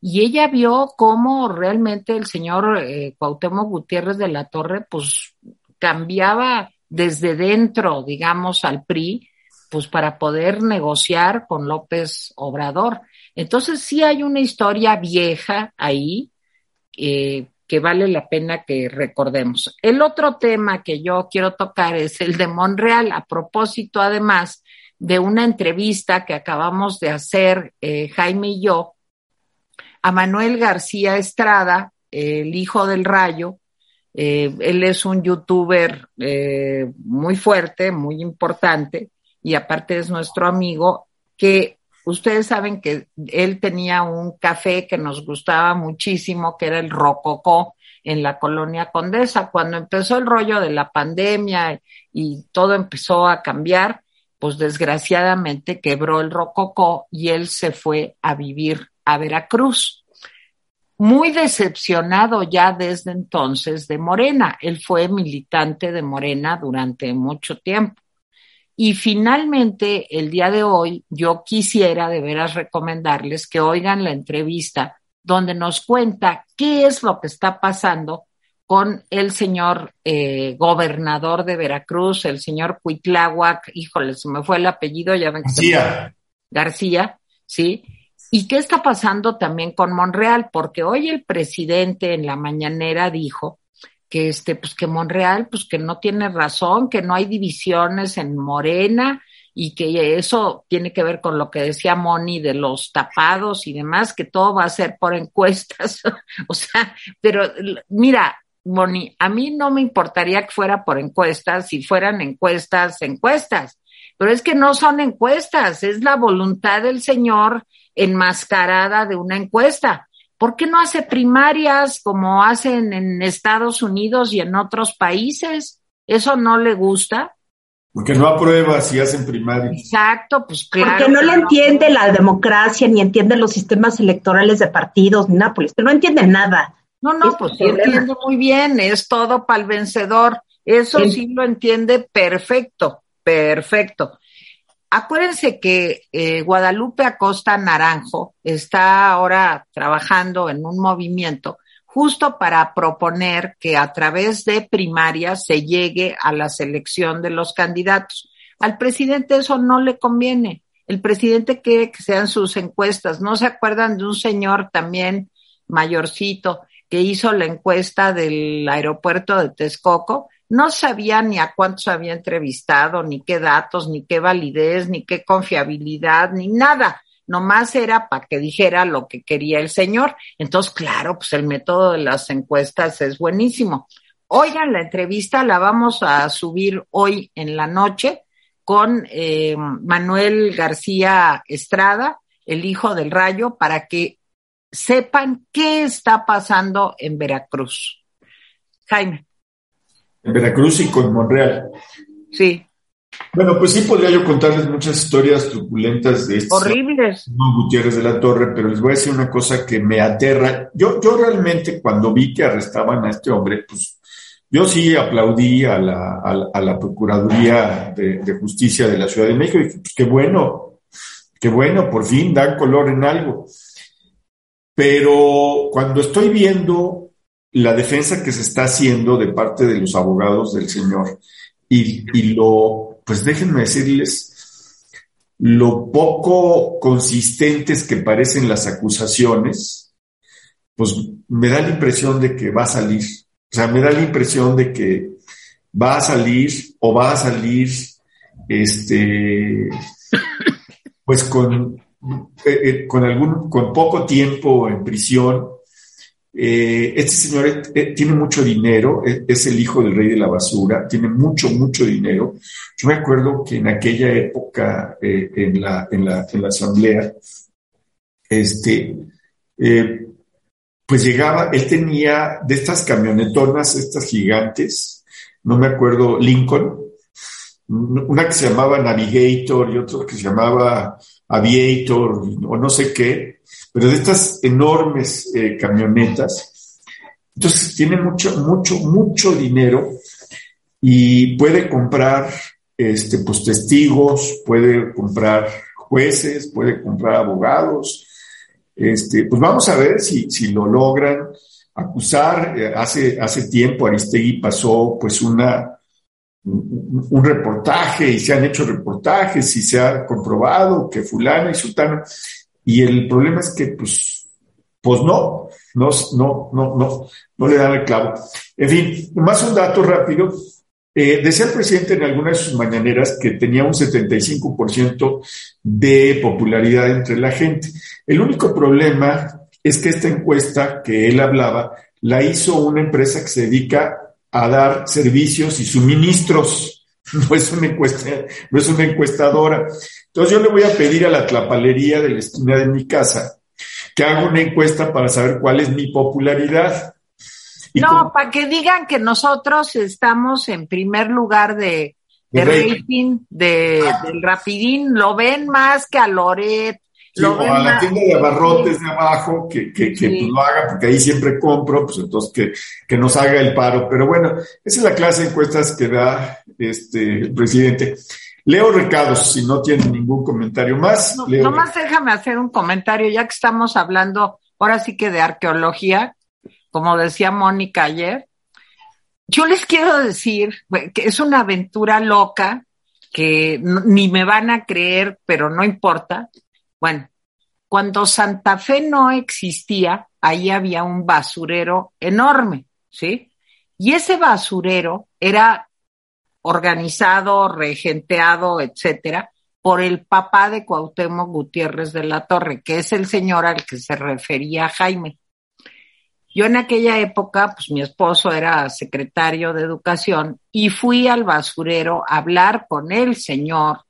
y ella vio cómo realmente el señor eh, Cuauhtémoc Gutiérrez de la Torre, pues cambiaba desde dentro, digamos, al PRI, pues para poder negociar con López Obrador. Entonces sí hay una historia vieja ahí, eh, que vale la pena que recordemos. El otro tema que yo quiero tocar es el de Monreal, a propósito además de una entrevista que acabamos de hacer eh, Jaime y yo a Manuel García Estrada, el hijo del rayo. Eh, él es un youtuber eh, muy fuerte, muy importante y aparte es nuestro amigo que Ustedes saben que él tenía un café que nos gustaba muchísimo, que era el Rococó en la colonia Condesa. Cuando empezó el rollo de la pandemia y todo empezó a cambiar, pues desgraciadamente quebró el Rococó y él se fue a vivir a Veracruz. Muy decepcionado ya desde entonces de Morena. Él fue militante de Morena durante mucho tiempo. Y finalmente, el día de hoy, yo quisiera de veras recomendarles que oigan la entrevista donde nos cuenta qué es lo que está pasando con el señor eh, gobernador de Veracruz, el señor Cuitláhuac, híjole, se me fue el apellido, ya ven García. García, ¿sí? ¿Y qué está pasando también con Monreal? Porque hoy el presidente en la mañanera dijo que este, pues que Monreal, pues que no tiene razón, que no hay divisiones en Morena, y que eso tiene que ver con lo que decía Moni de los tapados y demás, que todo va a ser por encuestas. <laughs> o sea, pero mira, Moni, a mí no me importaría que fuera por encuestas, si fueran encuestas, encuestas, pero es que no son encuestas, es la voluntad del señor enmascarada de una encuesta. ¿Por qué no hace primarias como hacen en Estados Unidos y en otros países? ¿Eso no le gusta? Porque no aprueba si hacen primarias. Exacto, pues claro. Porque no le entiende la democracia, ni entiende los sistemas electorales de partidos, ni nada, no entiende nada. No, no, pues sí entiende muy bien, es todo para el vencedor. Eso sí lo entiende perfecto, perfecto. Acuérdense que eh, Guadalupe Acosta Naranjo está ahora trabajando en un movimiento justo para proponer que a través de primarias se llegue a la selección de los candidatos. Al presidente eso no le conviene. El presidente quiere que sean sus encuestas. ¿No se acuerdan de un señor también mayorcito que hizo la encuesta del aeropuerto de Texcoco? No sabía ni a cuántos había entrevistado, ni qué datos, ni qué validez, ni qué confiabilidad, ni nada. Nomás era para que dijera lo que quería el señor. Entonces, claro, pues el método de las encuestas es buenísimo. Oigan, la entrevista la vamos a subir hoy en la noche con eh, Manuel García Estrada, el hijo del rayo, para que sepan qué está pasando en Veracruz. Jaime en Veracruz y con Monreal. Sí. Bueno, pues sí podría yo contarles muchas historias truculentas de estos. Horribles. No Gutiérrez de la Torre, pero les voy a decir una cosa que me aterra. Yo, yo realmente cuando vi que arrestaban a este hombre, pues yo sí aplaudí a la, a la, Procuraduría de, Justicia de la Ciudad de México y dije, pues qué bueno, qué bueno, por fin dan color en algo. Pero cuando estoy viendo la defensa que se está haciendo de parte de los abogados del señor y, lo, pues déjenme decirles, lo poco consistentes que parecen las acusaciones, pues me da la impresión de que va a salir. O sea, me da la impresión de que va a salir o va a salir, este, pues con, eh, eh, con algún, con poco tiempo en prisión eh, este señor eh, tiene mucho dinero, es, es, el hijo del rey de la basura, tiene mucho, mucho dinero. Yo me acuerdo que en aquella época, eh, en, la, en, la, en, la, asamblea, este, pues llegaba, él tenía de estas camionetonas, estas gigantes, no me acuerdo, Lincoln, una que se llamaba Navigator y otra que se llamaba Aviator o no sé qué, pero de estas enormes eh, camionetas. Entonces tiene mucho, mucho, mucho dinero y puede comprar este, pues, testigos, puede comprar jueces, puede comprar abogados. Este, pues vamos a ver si, si lo logran acusar. Eh, hace, hace tiempo Aristegui pasó pues una, un reportaje y se han hecho reportajes y se ha comprobado que fulano y sultano y el problema es que, pues, pues no, no, no, no, no, no le dan el clavo. En fin, más un dato rápido. Eh, decía el presidente en alguna de sus mañaneras que tenía un 75% de popularidad entre la gente. El único problema es que esta encuesta que él hablaba la hizo una empresa que se dedica a dar servicios y suministros <laughs> no es una encuesta, no es una encuestadora. Entonces yo le voy a pedir a la tlapalería de la esquina de mi casa que haga una encuesta para saber cuál es mi popularidad. no, para que digan que nosotros estamos en primer lugar de, rating, de, del rapidín, lo ven más que a Loret, o a la tienda de abarrotes de abajo, que, que, que pues lo haga, porque ahí siempre compro, pues entonces que, que nos haga el paro. Pero bueno, esa es la clase de encuestas que da este, el presidente. Leo recados, si no tiene ningún comentario más. No, nomás déjame hacer un comentario, ya que estamos hablando ahora sí que de arqueología, como decía Mónica ayer. Yo les quiero decir que es una aventura loca que ni me van a creer, pero no importa. Bueno, cuando Santa Fe no existía, ahí había un basurero enorme, ¿sí? Y ese basurero era organizado, regenteado, etcétera, por el papá de Cuauhtémoc Gutiérrez de la Torre, que es el señor al que se refería Jaime. Yo en aquella época, pues mi esposo era secretario de educación y fui al basurero a hablar con el señor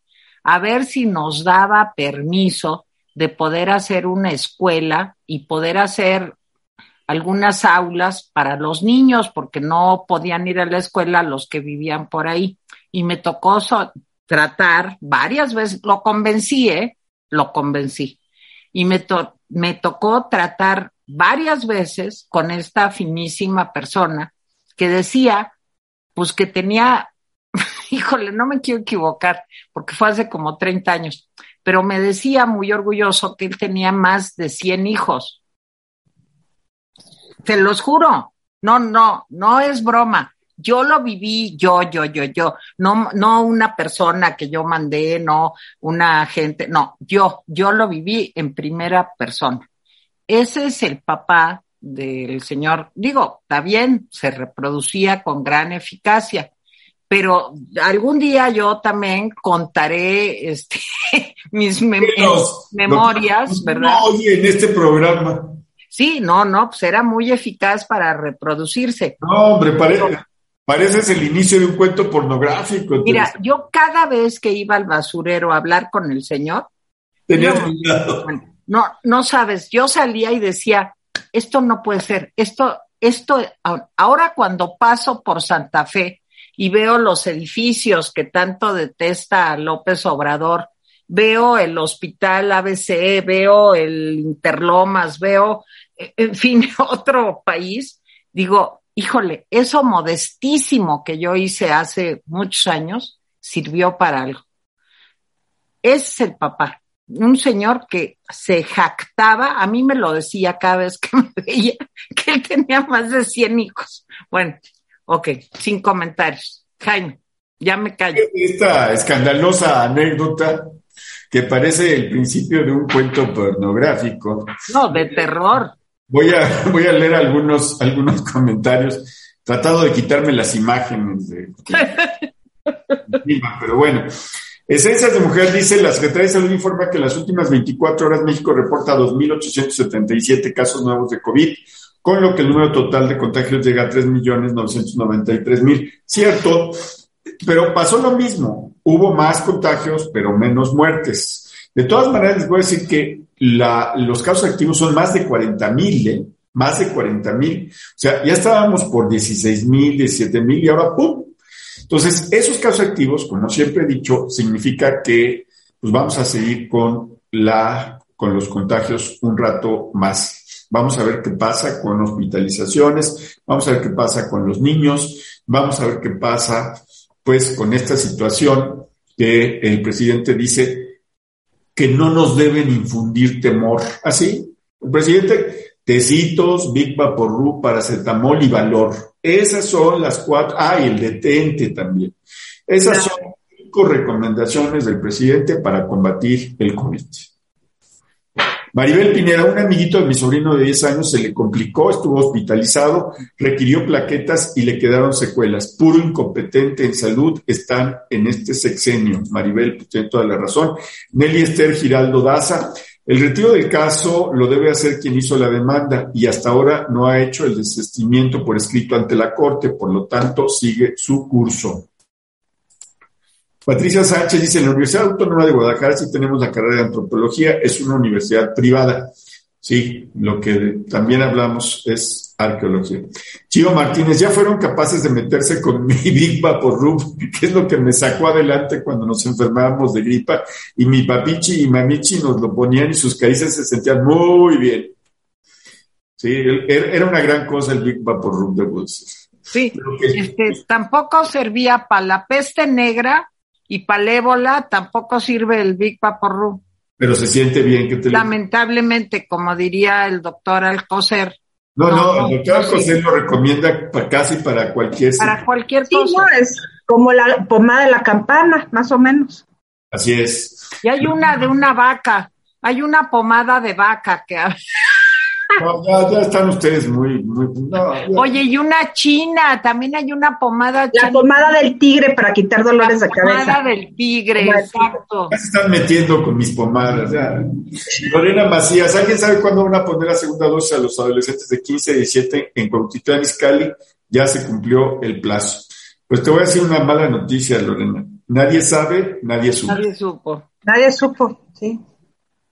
a ver si nos daba permiso de poder hacer una escuela y poder hacer algunas aulas para los niños, porque no podían ir a la escuela los que vivían por ahí. Y me tocó tratar varias veces, lo convencí, ¿eh? Lo convencí. Y me, me tocó tratar varias veces con esta finísima persona que decía, pues que tenía, <laughs> híjole, no me quiero equivocar, porque fue hace como 30 años, pero me decía muy orgulloso que él tenía más de 100 hijos te los juro. No, no, no es broma. Yo lo viví, yo, yo, yo, yo. No, no una persona que yo mandé, no una gente, no, yo, yo lo viví en primera persona. Ese es el papá del señor. Digo, está bien, se reproducía con gran eficacia, pero algún día yo también contaré este, <laughs> mis memorias, ¿verdad? Oye, en este programa. Sí, no, no, pues era muy eficaz para reproducirse. No, hombre, parece, parece el inicio de un cuento pornográfico. Mira, yo cada vez que iba al basurero a hablar con el señor, Tenías cuidado. No, no sabes, yo salía y decía, esto no puede ser, esto, esto, ahora cuando paso por Santa Fe y veo los edificios que tanto detesta López Obrador, veo el hospital ABC, veo el Interlomas, veo, en fin, <laughs> otro país, digo, híjole, eso modestísimo que yo hice hace muchos años sirvió para algo. Es el papá, un señor que se jactaba, a mí me lo decía cada vez que <laughs> me veía, que él tenía más de 100 hijos. Bueno, ok, sin comentarios. Jaime, ya me callo. Esta escandalosa anécdota que parece el principio de un cuento pornográfico. No, de terror. Voy a, <laughs> voy a leer algunos, algunos comentarios, tratado de quitarme las imágenes de, <laughs> pero bueno. Esencias de Mujer dice, la Secretaría de Salud informa que en las últimas 24 horas México reporta 2.877 casos nuevos de COVID, con lo que el número total de contagios llega a 3.993.000. Cierto, pero pasó lo mismo. Hubo más contagios, pero menos muertes. De todas maneras, les voy a decir que los casos activos son más de 40 mil, ¿eh? más de 40 mil. O sea, ya estábamos por 16 mil, 17 mil y ahora ¡pum! Entonces, esos casos activos, como siempre he dicho, significa que pues vamos a seguir con, la, con los contagios un rato más. Vamos a ver qué pasa con hospitalizaciones, vamos a ver qué pasa con los niños, vamos a ver qué pasa pues con esta situación que el presidente dice que no nos deben infundir temor. Así, el presidente, tecitos, Big Vaporru, paracetamol y valor. Esas son las cuatro, ah, y el detente también. Esas son cinco recomendaciones del presidente para combatir el COVID. Maribel Pineda, un amiguito de mi sobrino de 10 años se le complicó, estuvo hospitalizado, requirió plaquetas y le quedaron secuelas. Puro incompetente en salud están en este sexenio. Maribel pues, tiene toda la razón. Nelly Esther Giraldo Daza, el retiro del caso lo debe hacer quien hizo la demanda y hasta ahora no ha hecho el desistimiento por escrito ante la Corte, por lo tanto sigue su curso. Patricia Sánchez dice, en la Universidad Autónoma de Guadalajara sí tenemos la carrera de antropología, es una universidad privada. Sí, lo que también hablamos es arqueología. Chivo Martínez, ya fueron capaces de meterse con mi <laughs> Big Rub, que es lo que me sacó adelante cuando nos enfermábamos de gripa, y mi papichi y mamichi nos lo ponían y sus caricias se sentían muy bien. Sí, era una gran cosa el Big Rub de Woods. Sí, este, tampoco servía para la peste negra y palévola tampoco sirve el Big Vaporru. Pero se siente bien que te Lamentablemente, como diría el doctor Alcocer. No, no, el doctor Alcocer lo recomienda casi para cualquier... Para cualquier cosa. es como la pomada de la campana, más o menos. Así es. Y hay una de una vaca, hay una pomada de vaca que... ya, están ustedes muy... muy Oye, y una china, también hay una pomada La pomada del tigre para quitar dolores de cabeza. La pomada del tigre, exacto. Ya se están metiendo con mis pomadas. Ya. Lorena Macías, ¿alguien sabe cuándo van a poner la segunda dosis a los adolescentes de 15 y 17 en Cuautitlán Izcalli? Ya se cumplió el plazo. Pues te voy a decir una mala noticia, Lorena. Nadie sabe, nadie supo. Nadie supo. Nadie supo, sí.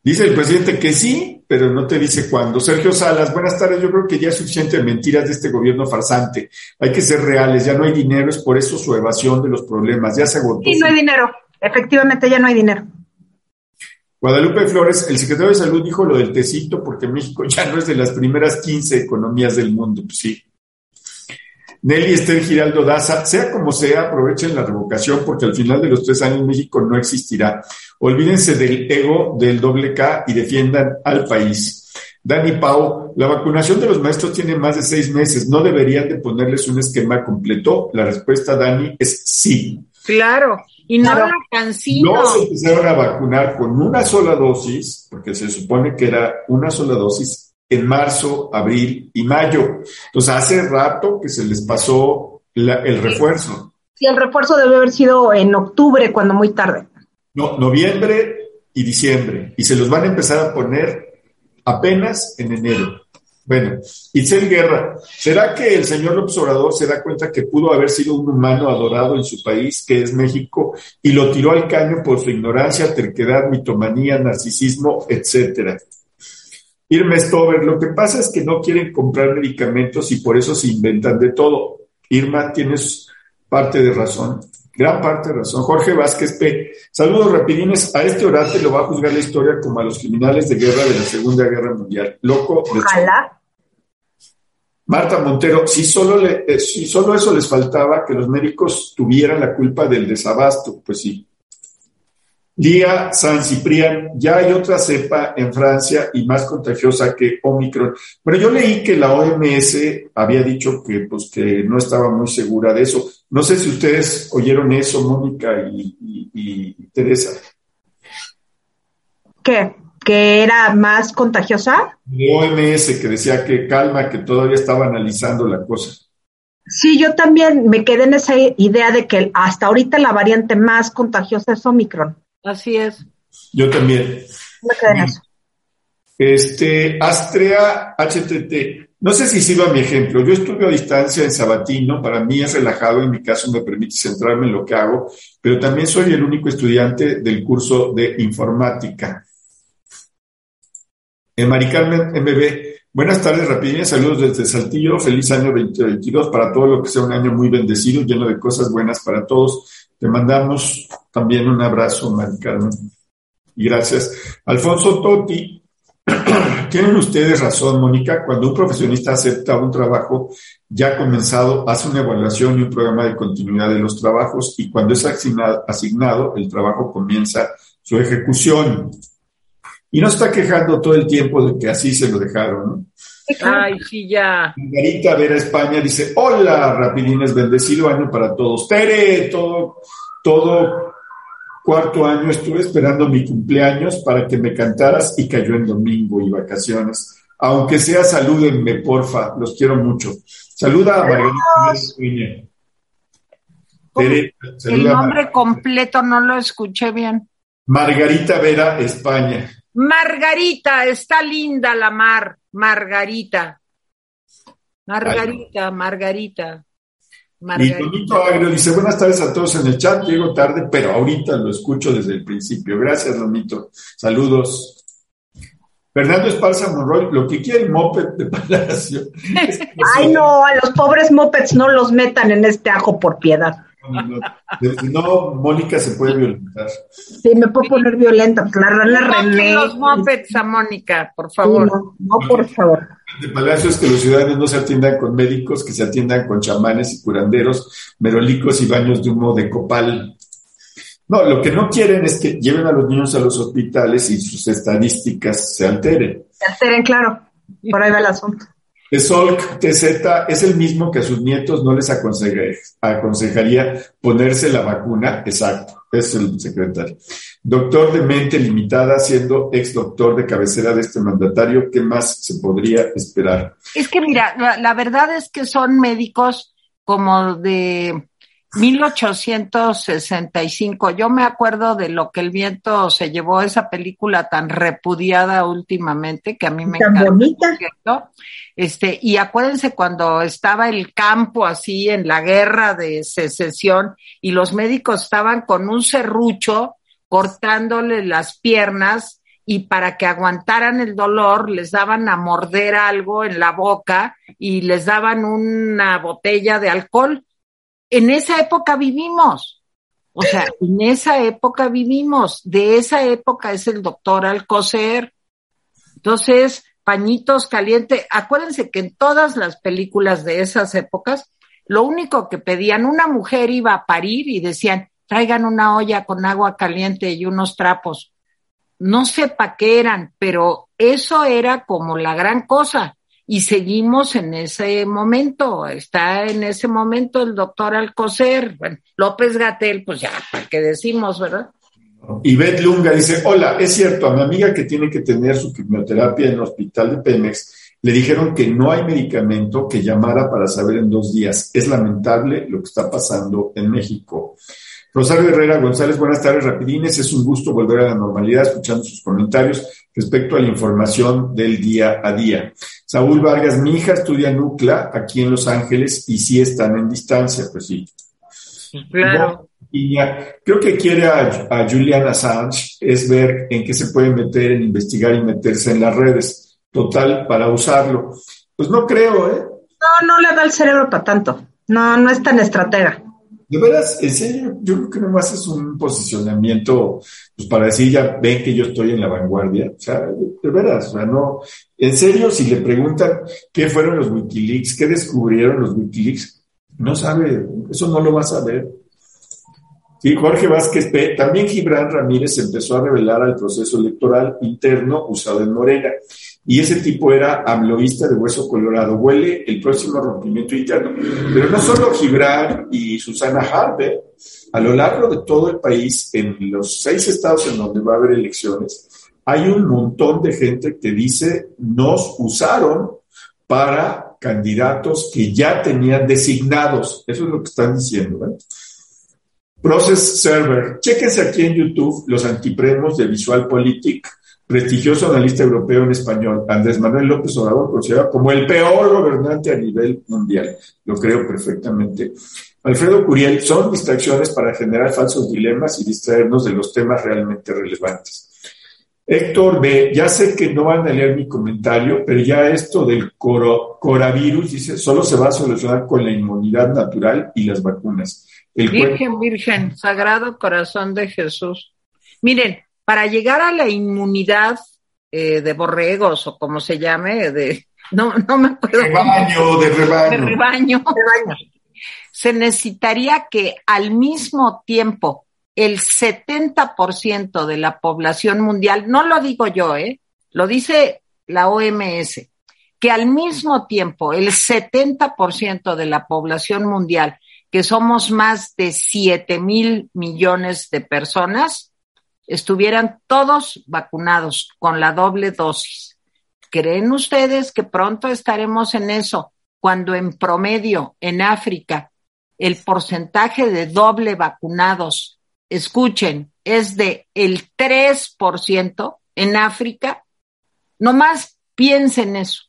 Dice el presidente que sí, pero no te dice cuándo. Sergio Salas, buenas tardes. Yo creo que ya es suficiente de mentiras de este gobierno farsante. Hay que ser reales, ya no hay dinero, es por eso su evasión de los problemas. Ya se agotó. Sí, no hay dinero. Efectivamente, ya no hay dinero. Guadalupe Flores, el secretario de Salud dijo lo del tecito porque México <laughs> ya no es de las primeras 15 economías del mundo. Pues sí, Nelly Esther Giraldo Daza, sea como sea, aprovechen la revocación porque al final de los tres años México no existirá. Olvídense del ego del doble K y defiendan al país. Dani Pau, la vacunación de los maestros tiene más de seis meses. ¿No deberían de ponerles un esquema completo? La respuesta, Dani, es sí. Claro, y no la cancino. No se empezaron a vacunar con una sola dosis, porque se supone que era una sola dosis en marzo, abril y mayo. Entonces, hace rato que se les pasó el refuerzo. Sí, el refuerzo debe haber sido en octubre, cuando muy tarde. No, noviembre y diciembre. Y se los van a empezar a poner apenas en enero. Bueno, Itzel Guerra, ¿será que el señor López Obrador se da cuenta que pudo haber sido un humano adorado en su país, que es México, y lo tiró al caño por su ignorancia, terquedad, mitomanía, narcisismo, etcétera? Irma Stover, lo que pasa es que no quieren comprar medicamentos y por eso se inventan de todo. Irma, tienes parte de razón, gran parte de razón. Jorge Vázquez P. Saludos rapidines. A este orate lo va a juzgar la historia como a los criminales de guerra de la Segunda Guerra Mundial. Loco. Ojalá. Marta Montero, si solo, le, eh, si solo eso les faltaba, que los médicos tuvieran la culpa del desabasto, pues sí. Día San Ciprián, ya hay otra cepa en Francia y más contagiosa que Omicron. Pero yo leí que la OMS había dicho que, pues, que no estaba muy segura de eso. No sé si ustedes oyeron eso, Mónica y, Teresa. ¿Qué? ¿Que era más contagiosa? La OMS que decía que calma, que todavía estaba analizando la cosa. Sí, yo también me quedé en esa idea de que hasta ahorita la variante más contagiosa es Omicron. Así es. Yo también. Este, Astrea HTT. No sé si sirva mi ejemplo. Yo estuve a distancia en Sabatino. Para mí es relajado. En mi caso me permite centrarme en lo que hago. Pero también soy el único estudiante del curso de informática. En Mari Carmen MB. Buenas tardes, rapidines. Saludos desde Saltillo. Feliz año 2022 para todo lo que sea un año muy bendecido, lleno de cosas buenas para todos. Te mandamos también un abrazo, Mari Carmen. Y gracias. Alfonso Totti, <clears throat> tienen ustedes razón, Mónica, cuando un profesionista acepta un trabajo ya comenzado, hace una evaluación y un programa de continuidad de los trabajos y cuando es asignado el trabajo comienza su ejecución. Y no está quejando todo el tiempo de que así se lo dejaron, ¿no? Ay, sí, ya. Margarita Vera España dice, hola, rapidines, bendecido año para todos. Tere, todo, todo cuarto año estuve esperando mi cumpleaños para que me cantaras y cayó en domingo y vacaciones. Aunque sea, salúdenme, porfa, los quiero mucho. Saluda a Margarita España. Tere, El nombre completo no lo escuché bien. Margarita Vera España. Margarita, está linda la mar, Margarita. Margarita, Margarita. Margarita. Y Tonito Agrio dice, buenas tardes a todos en el chat, llego tarde, pero ahorita lo escucho desde el principio. Gracias, Lomito. Saludos. Fernando Esparza Monroy, lo que quiere el moped de Palacio. <laughs> Ay, no, a los pobres mopeds no los metan en este ajo por piedad. Si no, Mónica se puede violentar. Sí, me puedo poner violenta. La rana René. los mopeds a Mónica, por favor. no, por favor. De Palacio es que los ciudadanos no se atiendan con médicos, que se atiendan con chamanes y curanderos, merolicos y baños de humo de copal. No, lo que no quieren es que lleven a los niños a los hospitales y sus estadísticas se alteren. Se alteren, claro. Por ahí va el asunto. Solk TZ es el mismo que a sus nietos no les aconsejaría ponerse la vacuna. Exacto, es el secretario. Doctor de mente limitada, siendo ex doctor de cabecera de este mandatario, ¿qué más se podría esperar? Es que mira, la verdad es que son médicos como de 1865. Yo me acuerdo de lo que el viento se llevó esa película tan repudiada últimamente que a mí me tan bonita. Este, y acuérdense cuando estaba el campo así en la guerra de secesión y los médicos estaban con un serrucho cortándole las piernas y para que aguantaran el dolor les daban a morder algo en la boca y les daban una botella de alcohol en esa época vivimos. O sea, en esa época vivimos. De esa época es el doctor Alcocer. Entonces, pañitos calientes. Acuérdense que en todas las películas de esas épocas, lo único que pedían, una mujer iba a parir y decían, traigan una olla con agua caliente y unos trapos. No sé para qué eran, pero eso era como la gran cosa y seguimos en ese momento. Está en ese momento el doctor Alcocer, bueno, López Gatel, pues ya, ¿para qué decimos, verdad? Y Beth Lunga dice, hola, es cierto, a mi amiga que tiene que tener su quimioterapia en el hospital de Pemex, le dijeron que no hay medicamento que llamara para saber en dos días. Es lamentable lo que está pasando en México. Rosario Herrera González, buenas tardes, rapidines. Es un gusto volver a la normalidad escuchando sus comentarios respecto a la información del día a día. Saúl Vargas, mi hija estudia NUCLA aquí en Los Ángeles y sí están en distancia, pues sí. Claro. Y creo que quiere a, a, Julian Assange es ver en qué se puede meter, en investigar y meterse en las redes. Total, para usarlo. Pues no creo, ¿eh? No, no le da el cerebro para tanto. No, no es tan estratega. De veras, en serio, yo creo que nomás es un posicionamiento, pues para decir, ya ven que yo estoy en la vanguardia. O sea, de, veras, o sea, no. En serio, si le preguntan qué fueron los Wikileaks, qué descubrieron los Wikileaks, no sabe, eso no lo va a saber. Sí, Jorge Vázquez P. También Gibran Ramírez empezó a revelar al proceso electoral interno usado en Morena y ese tipo era amloísta de hueso colorado. Huele el próximo rompimiento interno. Pero no solo Gibran y Susana Harper, a lo largo de todo el país, en los seis estados en donde va a haber elecciones, hay un montón de gente que dice nos usaron para candidatos que ya tenían designados. Eso es lo que están diciendo. ¿eh? Process Server. Chéquense aquí en YouTube los antipremos de Visual Politic prestigioso analista europeo en español, Andrés Manuel López Obrador, considerado como el peor gobernante a nivel mundial. Lo creo perfectamente. Alfredo Curiel, son distracciones para generar falsos dilemas y distraernos de los temas realmente relevantes. Héctor B., ya sé que no van a leer mi comentario, pero ya esto del coronavirus, dice, solo se va a solucionar con la inmunidad natural y las vacunas. Virgen, Virgen, Sagrado Corazón de Jesús. Miren, para llegar a la inmunidad eh, de borregos o como se llame, de, no, no me acuerdo. Rebaño, de rebaño. De rebaño. Se necesitaría que al mismo tiempo el 70% de la población mundial, no lo digo yo, ¿eh? lo dice la OMS, que al mismo tiempo el 70% de la población mundial, que somos más de 7 mil millones de personas, estuvieran todos vacunados con la doble dosis. ¿Creen ustedes que pronto estaremos en eso cuando en promedio en África el porcentaje de doble vacunados, escuchen, es de el 3% en África? No más piensen eso.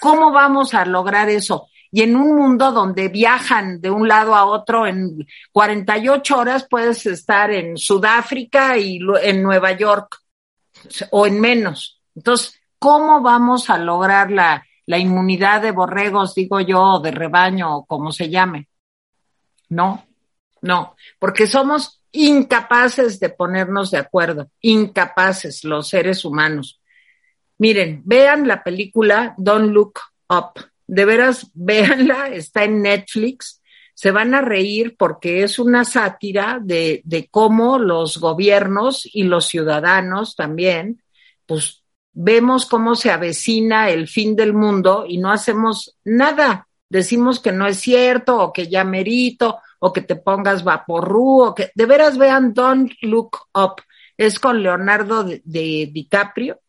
¿Cómo vamos a lograr eso? Y en un mundo donde viajan de un lado a otro en 48 horas puedes estar en Sudáfrica y en Nueva York o en menos. Entonces, ¿cómo vamos a lograr la, la inmunidad de borregos, digo yo, de rebaño o como se llame? No, no, porque somos incapaces de ponernos de acuerdo, incapaces los seres humanos. Miren, vean la película Don't Look Up de veras, <laughs> véanla, está en Netflix. Se van a reír porque es una sátira de, de cómo los gobiernos y los ciudadanos también, pues vemos cómo se avecina el fin del mundo y no hacemos nada. Decimos que no es cierto o que ya merito o que te pongas vaporru o que de veras vean Don't Look Up. Es con Leonardo de, DiCaprio.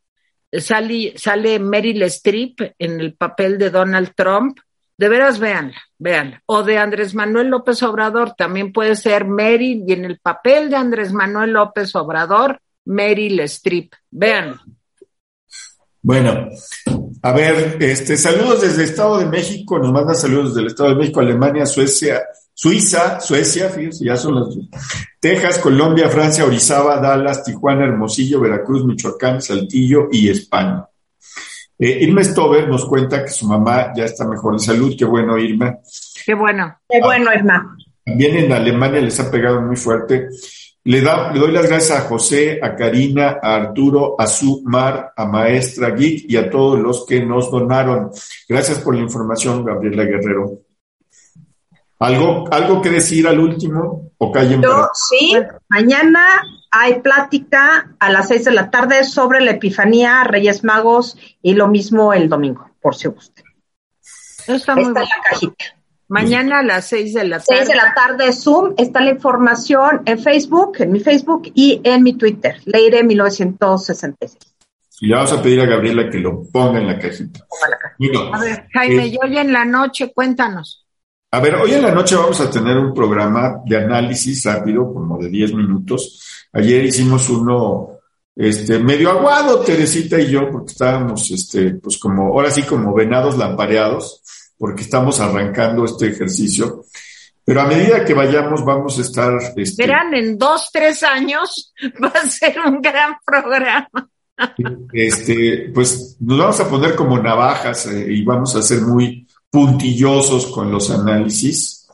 Sale, sale Meryl Streep en el papel de Donald Trump. De veras, véanla, véanla. O de Andrés Manuel López Obrador, también puede ser Meryl, y en el papel de Andrés Manuel López Obrador, Meryl Streep. Véanla. Bueno, a ver, este, saludos desde el Estado de México, nos manda saludos del Estado de México, Alemania, Suecia, Suiza, Suecia, fíjense, ya son las Texas, Colombia, Francia, Orizaba, Dallas, Tijuana, Hermosillo, Veracruz, Michoacán, Saltillo y España. Eh, Irma Stover nos cuenta que su mamá ya está mejor de salud. Qué bueno, Irma. Qué bueno. Qué bueno, Irma. También en Alemania les ha pegado muy fuerte. Le, da, le doy las gracias a José, a Karina, a Arturo, a su Mar, a Maestra Geek y a todos los que nos donaron. Gracias por la información, Gabriela Guerrero. ¿Algo, algo que decir al último? ¿O callen Yo, sí, mañana hay plática a las seis de la tarde sobre la Epifanía, Reyes Magos y lo mismo el domingo, por si gusta. Está, muy está en la cajita. Mañana a las seis de la tarde. Seis de la tarde, Zoom. Está la información en Facebook, en mi Facebook y en mi Twitter, Leire 1966. Y le vamos a pedir a Gabriela que lo ponga en la cajita. a ver, Jaime, eh, y hoy en la noche, cuéntanos. A ver, hoy en la noche vamos a tener un programa de análisis rápido, como de 10 minutos. Ayer hicimos uno este, medio aguado, Teresita y yo, porque estábamos, este, pues como, ahora sí como venados lampareados porque estamos arrancando este ejercicio. Pero a medida que vayamos, vamos a estar. Este, Verán, en dos, tres años <laughs> va a ser un gran programa. Este, pues nos vamos a poner como navajas eh, y vamos a ser muy puntillosos con los análisis.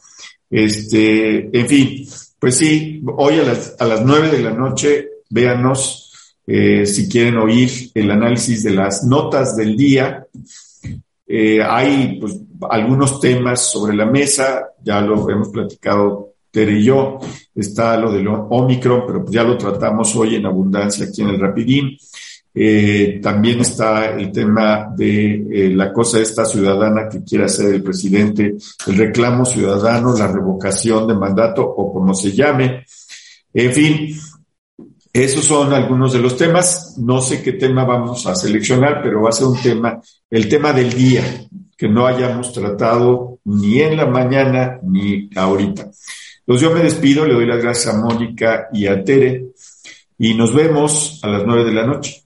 Este, en fin, pues sí, hoy a las, a las nueve de la noche, véanos eh, si quieren oír el análisis de las notas del día. Eh, hay pues, algunos temas sobre la mesa, ya lo hemos platicado Tere y yo, está lo del Omicron, pero ya lo tratamos hoy en abundancia aquí en el Rapidín. Eh, también está el tema de eh, la cosa esta ciudadana que quiere hacer el presidente, el reclamo ciudadano, la revocación de mandato o como se llame. En fin, esos son algunos de los temas. No sé qué tema vamos a seleccionar, pero va a ser un tema, el tema del día, que no hayamos tratado ni en la mañana ni ahorita. Pues yo me despido, le doy las gracias a Mónica y a Tere y nos vemos a las nueve de la noche.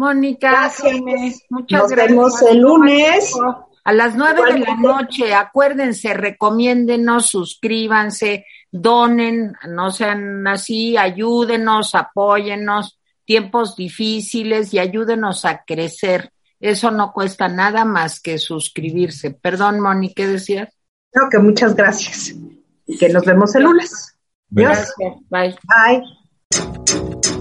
Mónica, gracias. muchas nos vemos el lunes. A las nueve de la noche, acuérdense, recomiéndenos, suscríbanse, donen, no sean así, ayúdenos, apóyennos, tiempos difíciles y ayúdenos a crecer. Eso no cuesta nada más que suscribirse. Perdón, Moni, ¿qué decías? Creo que muchas gracias y que nos vemos el lunes. Gracias. Bye. Bye.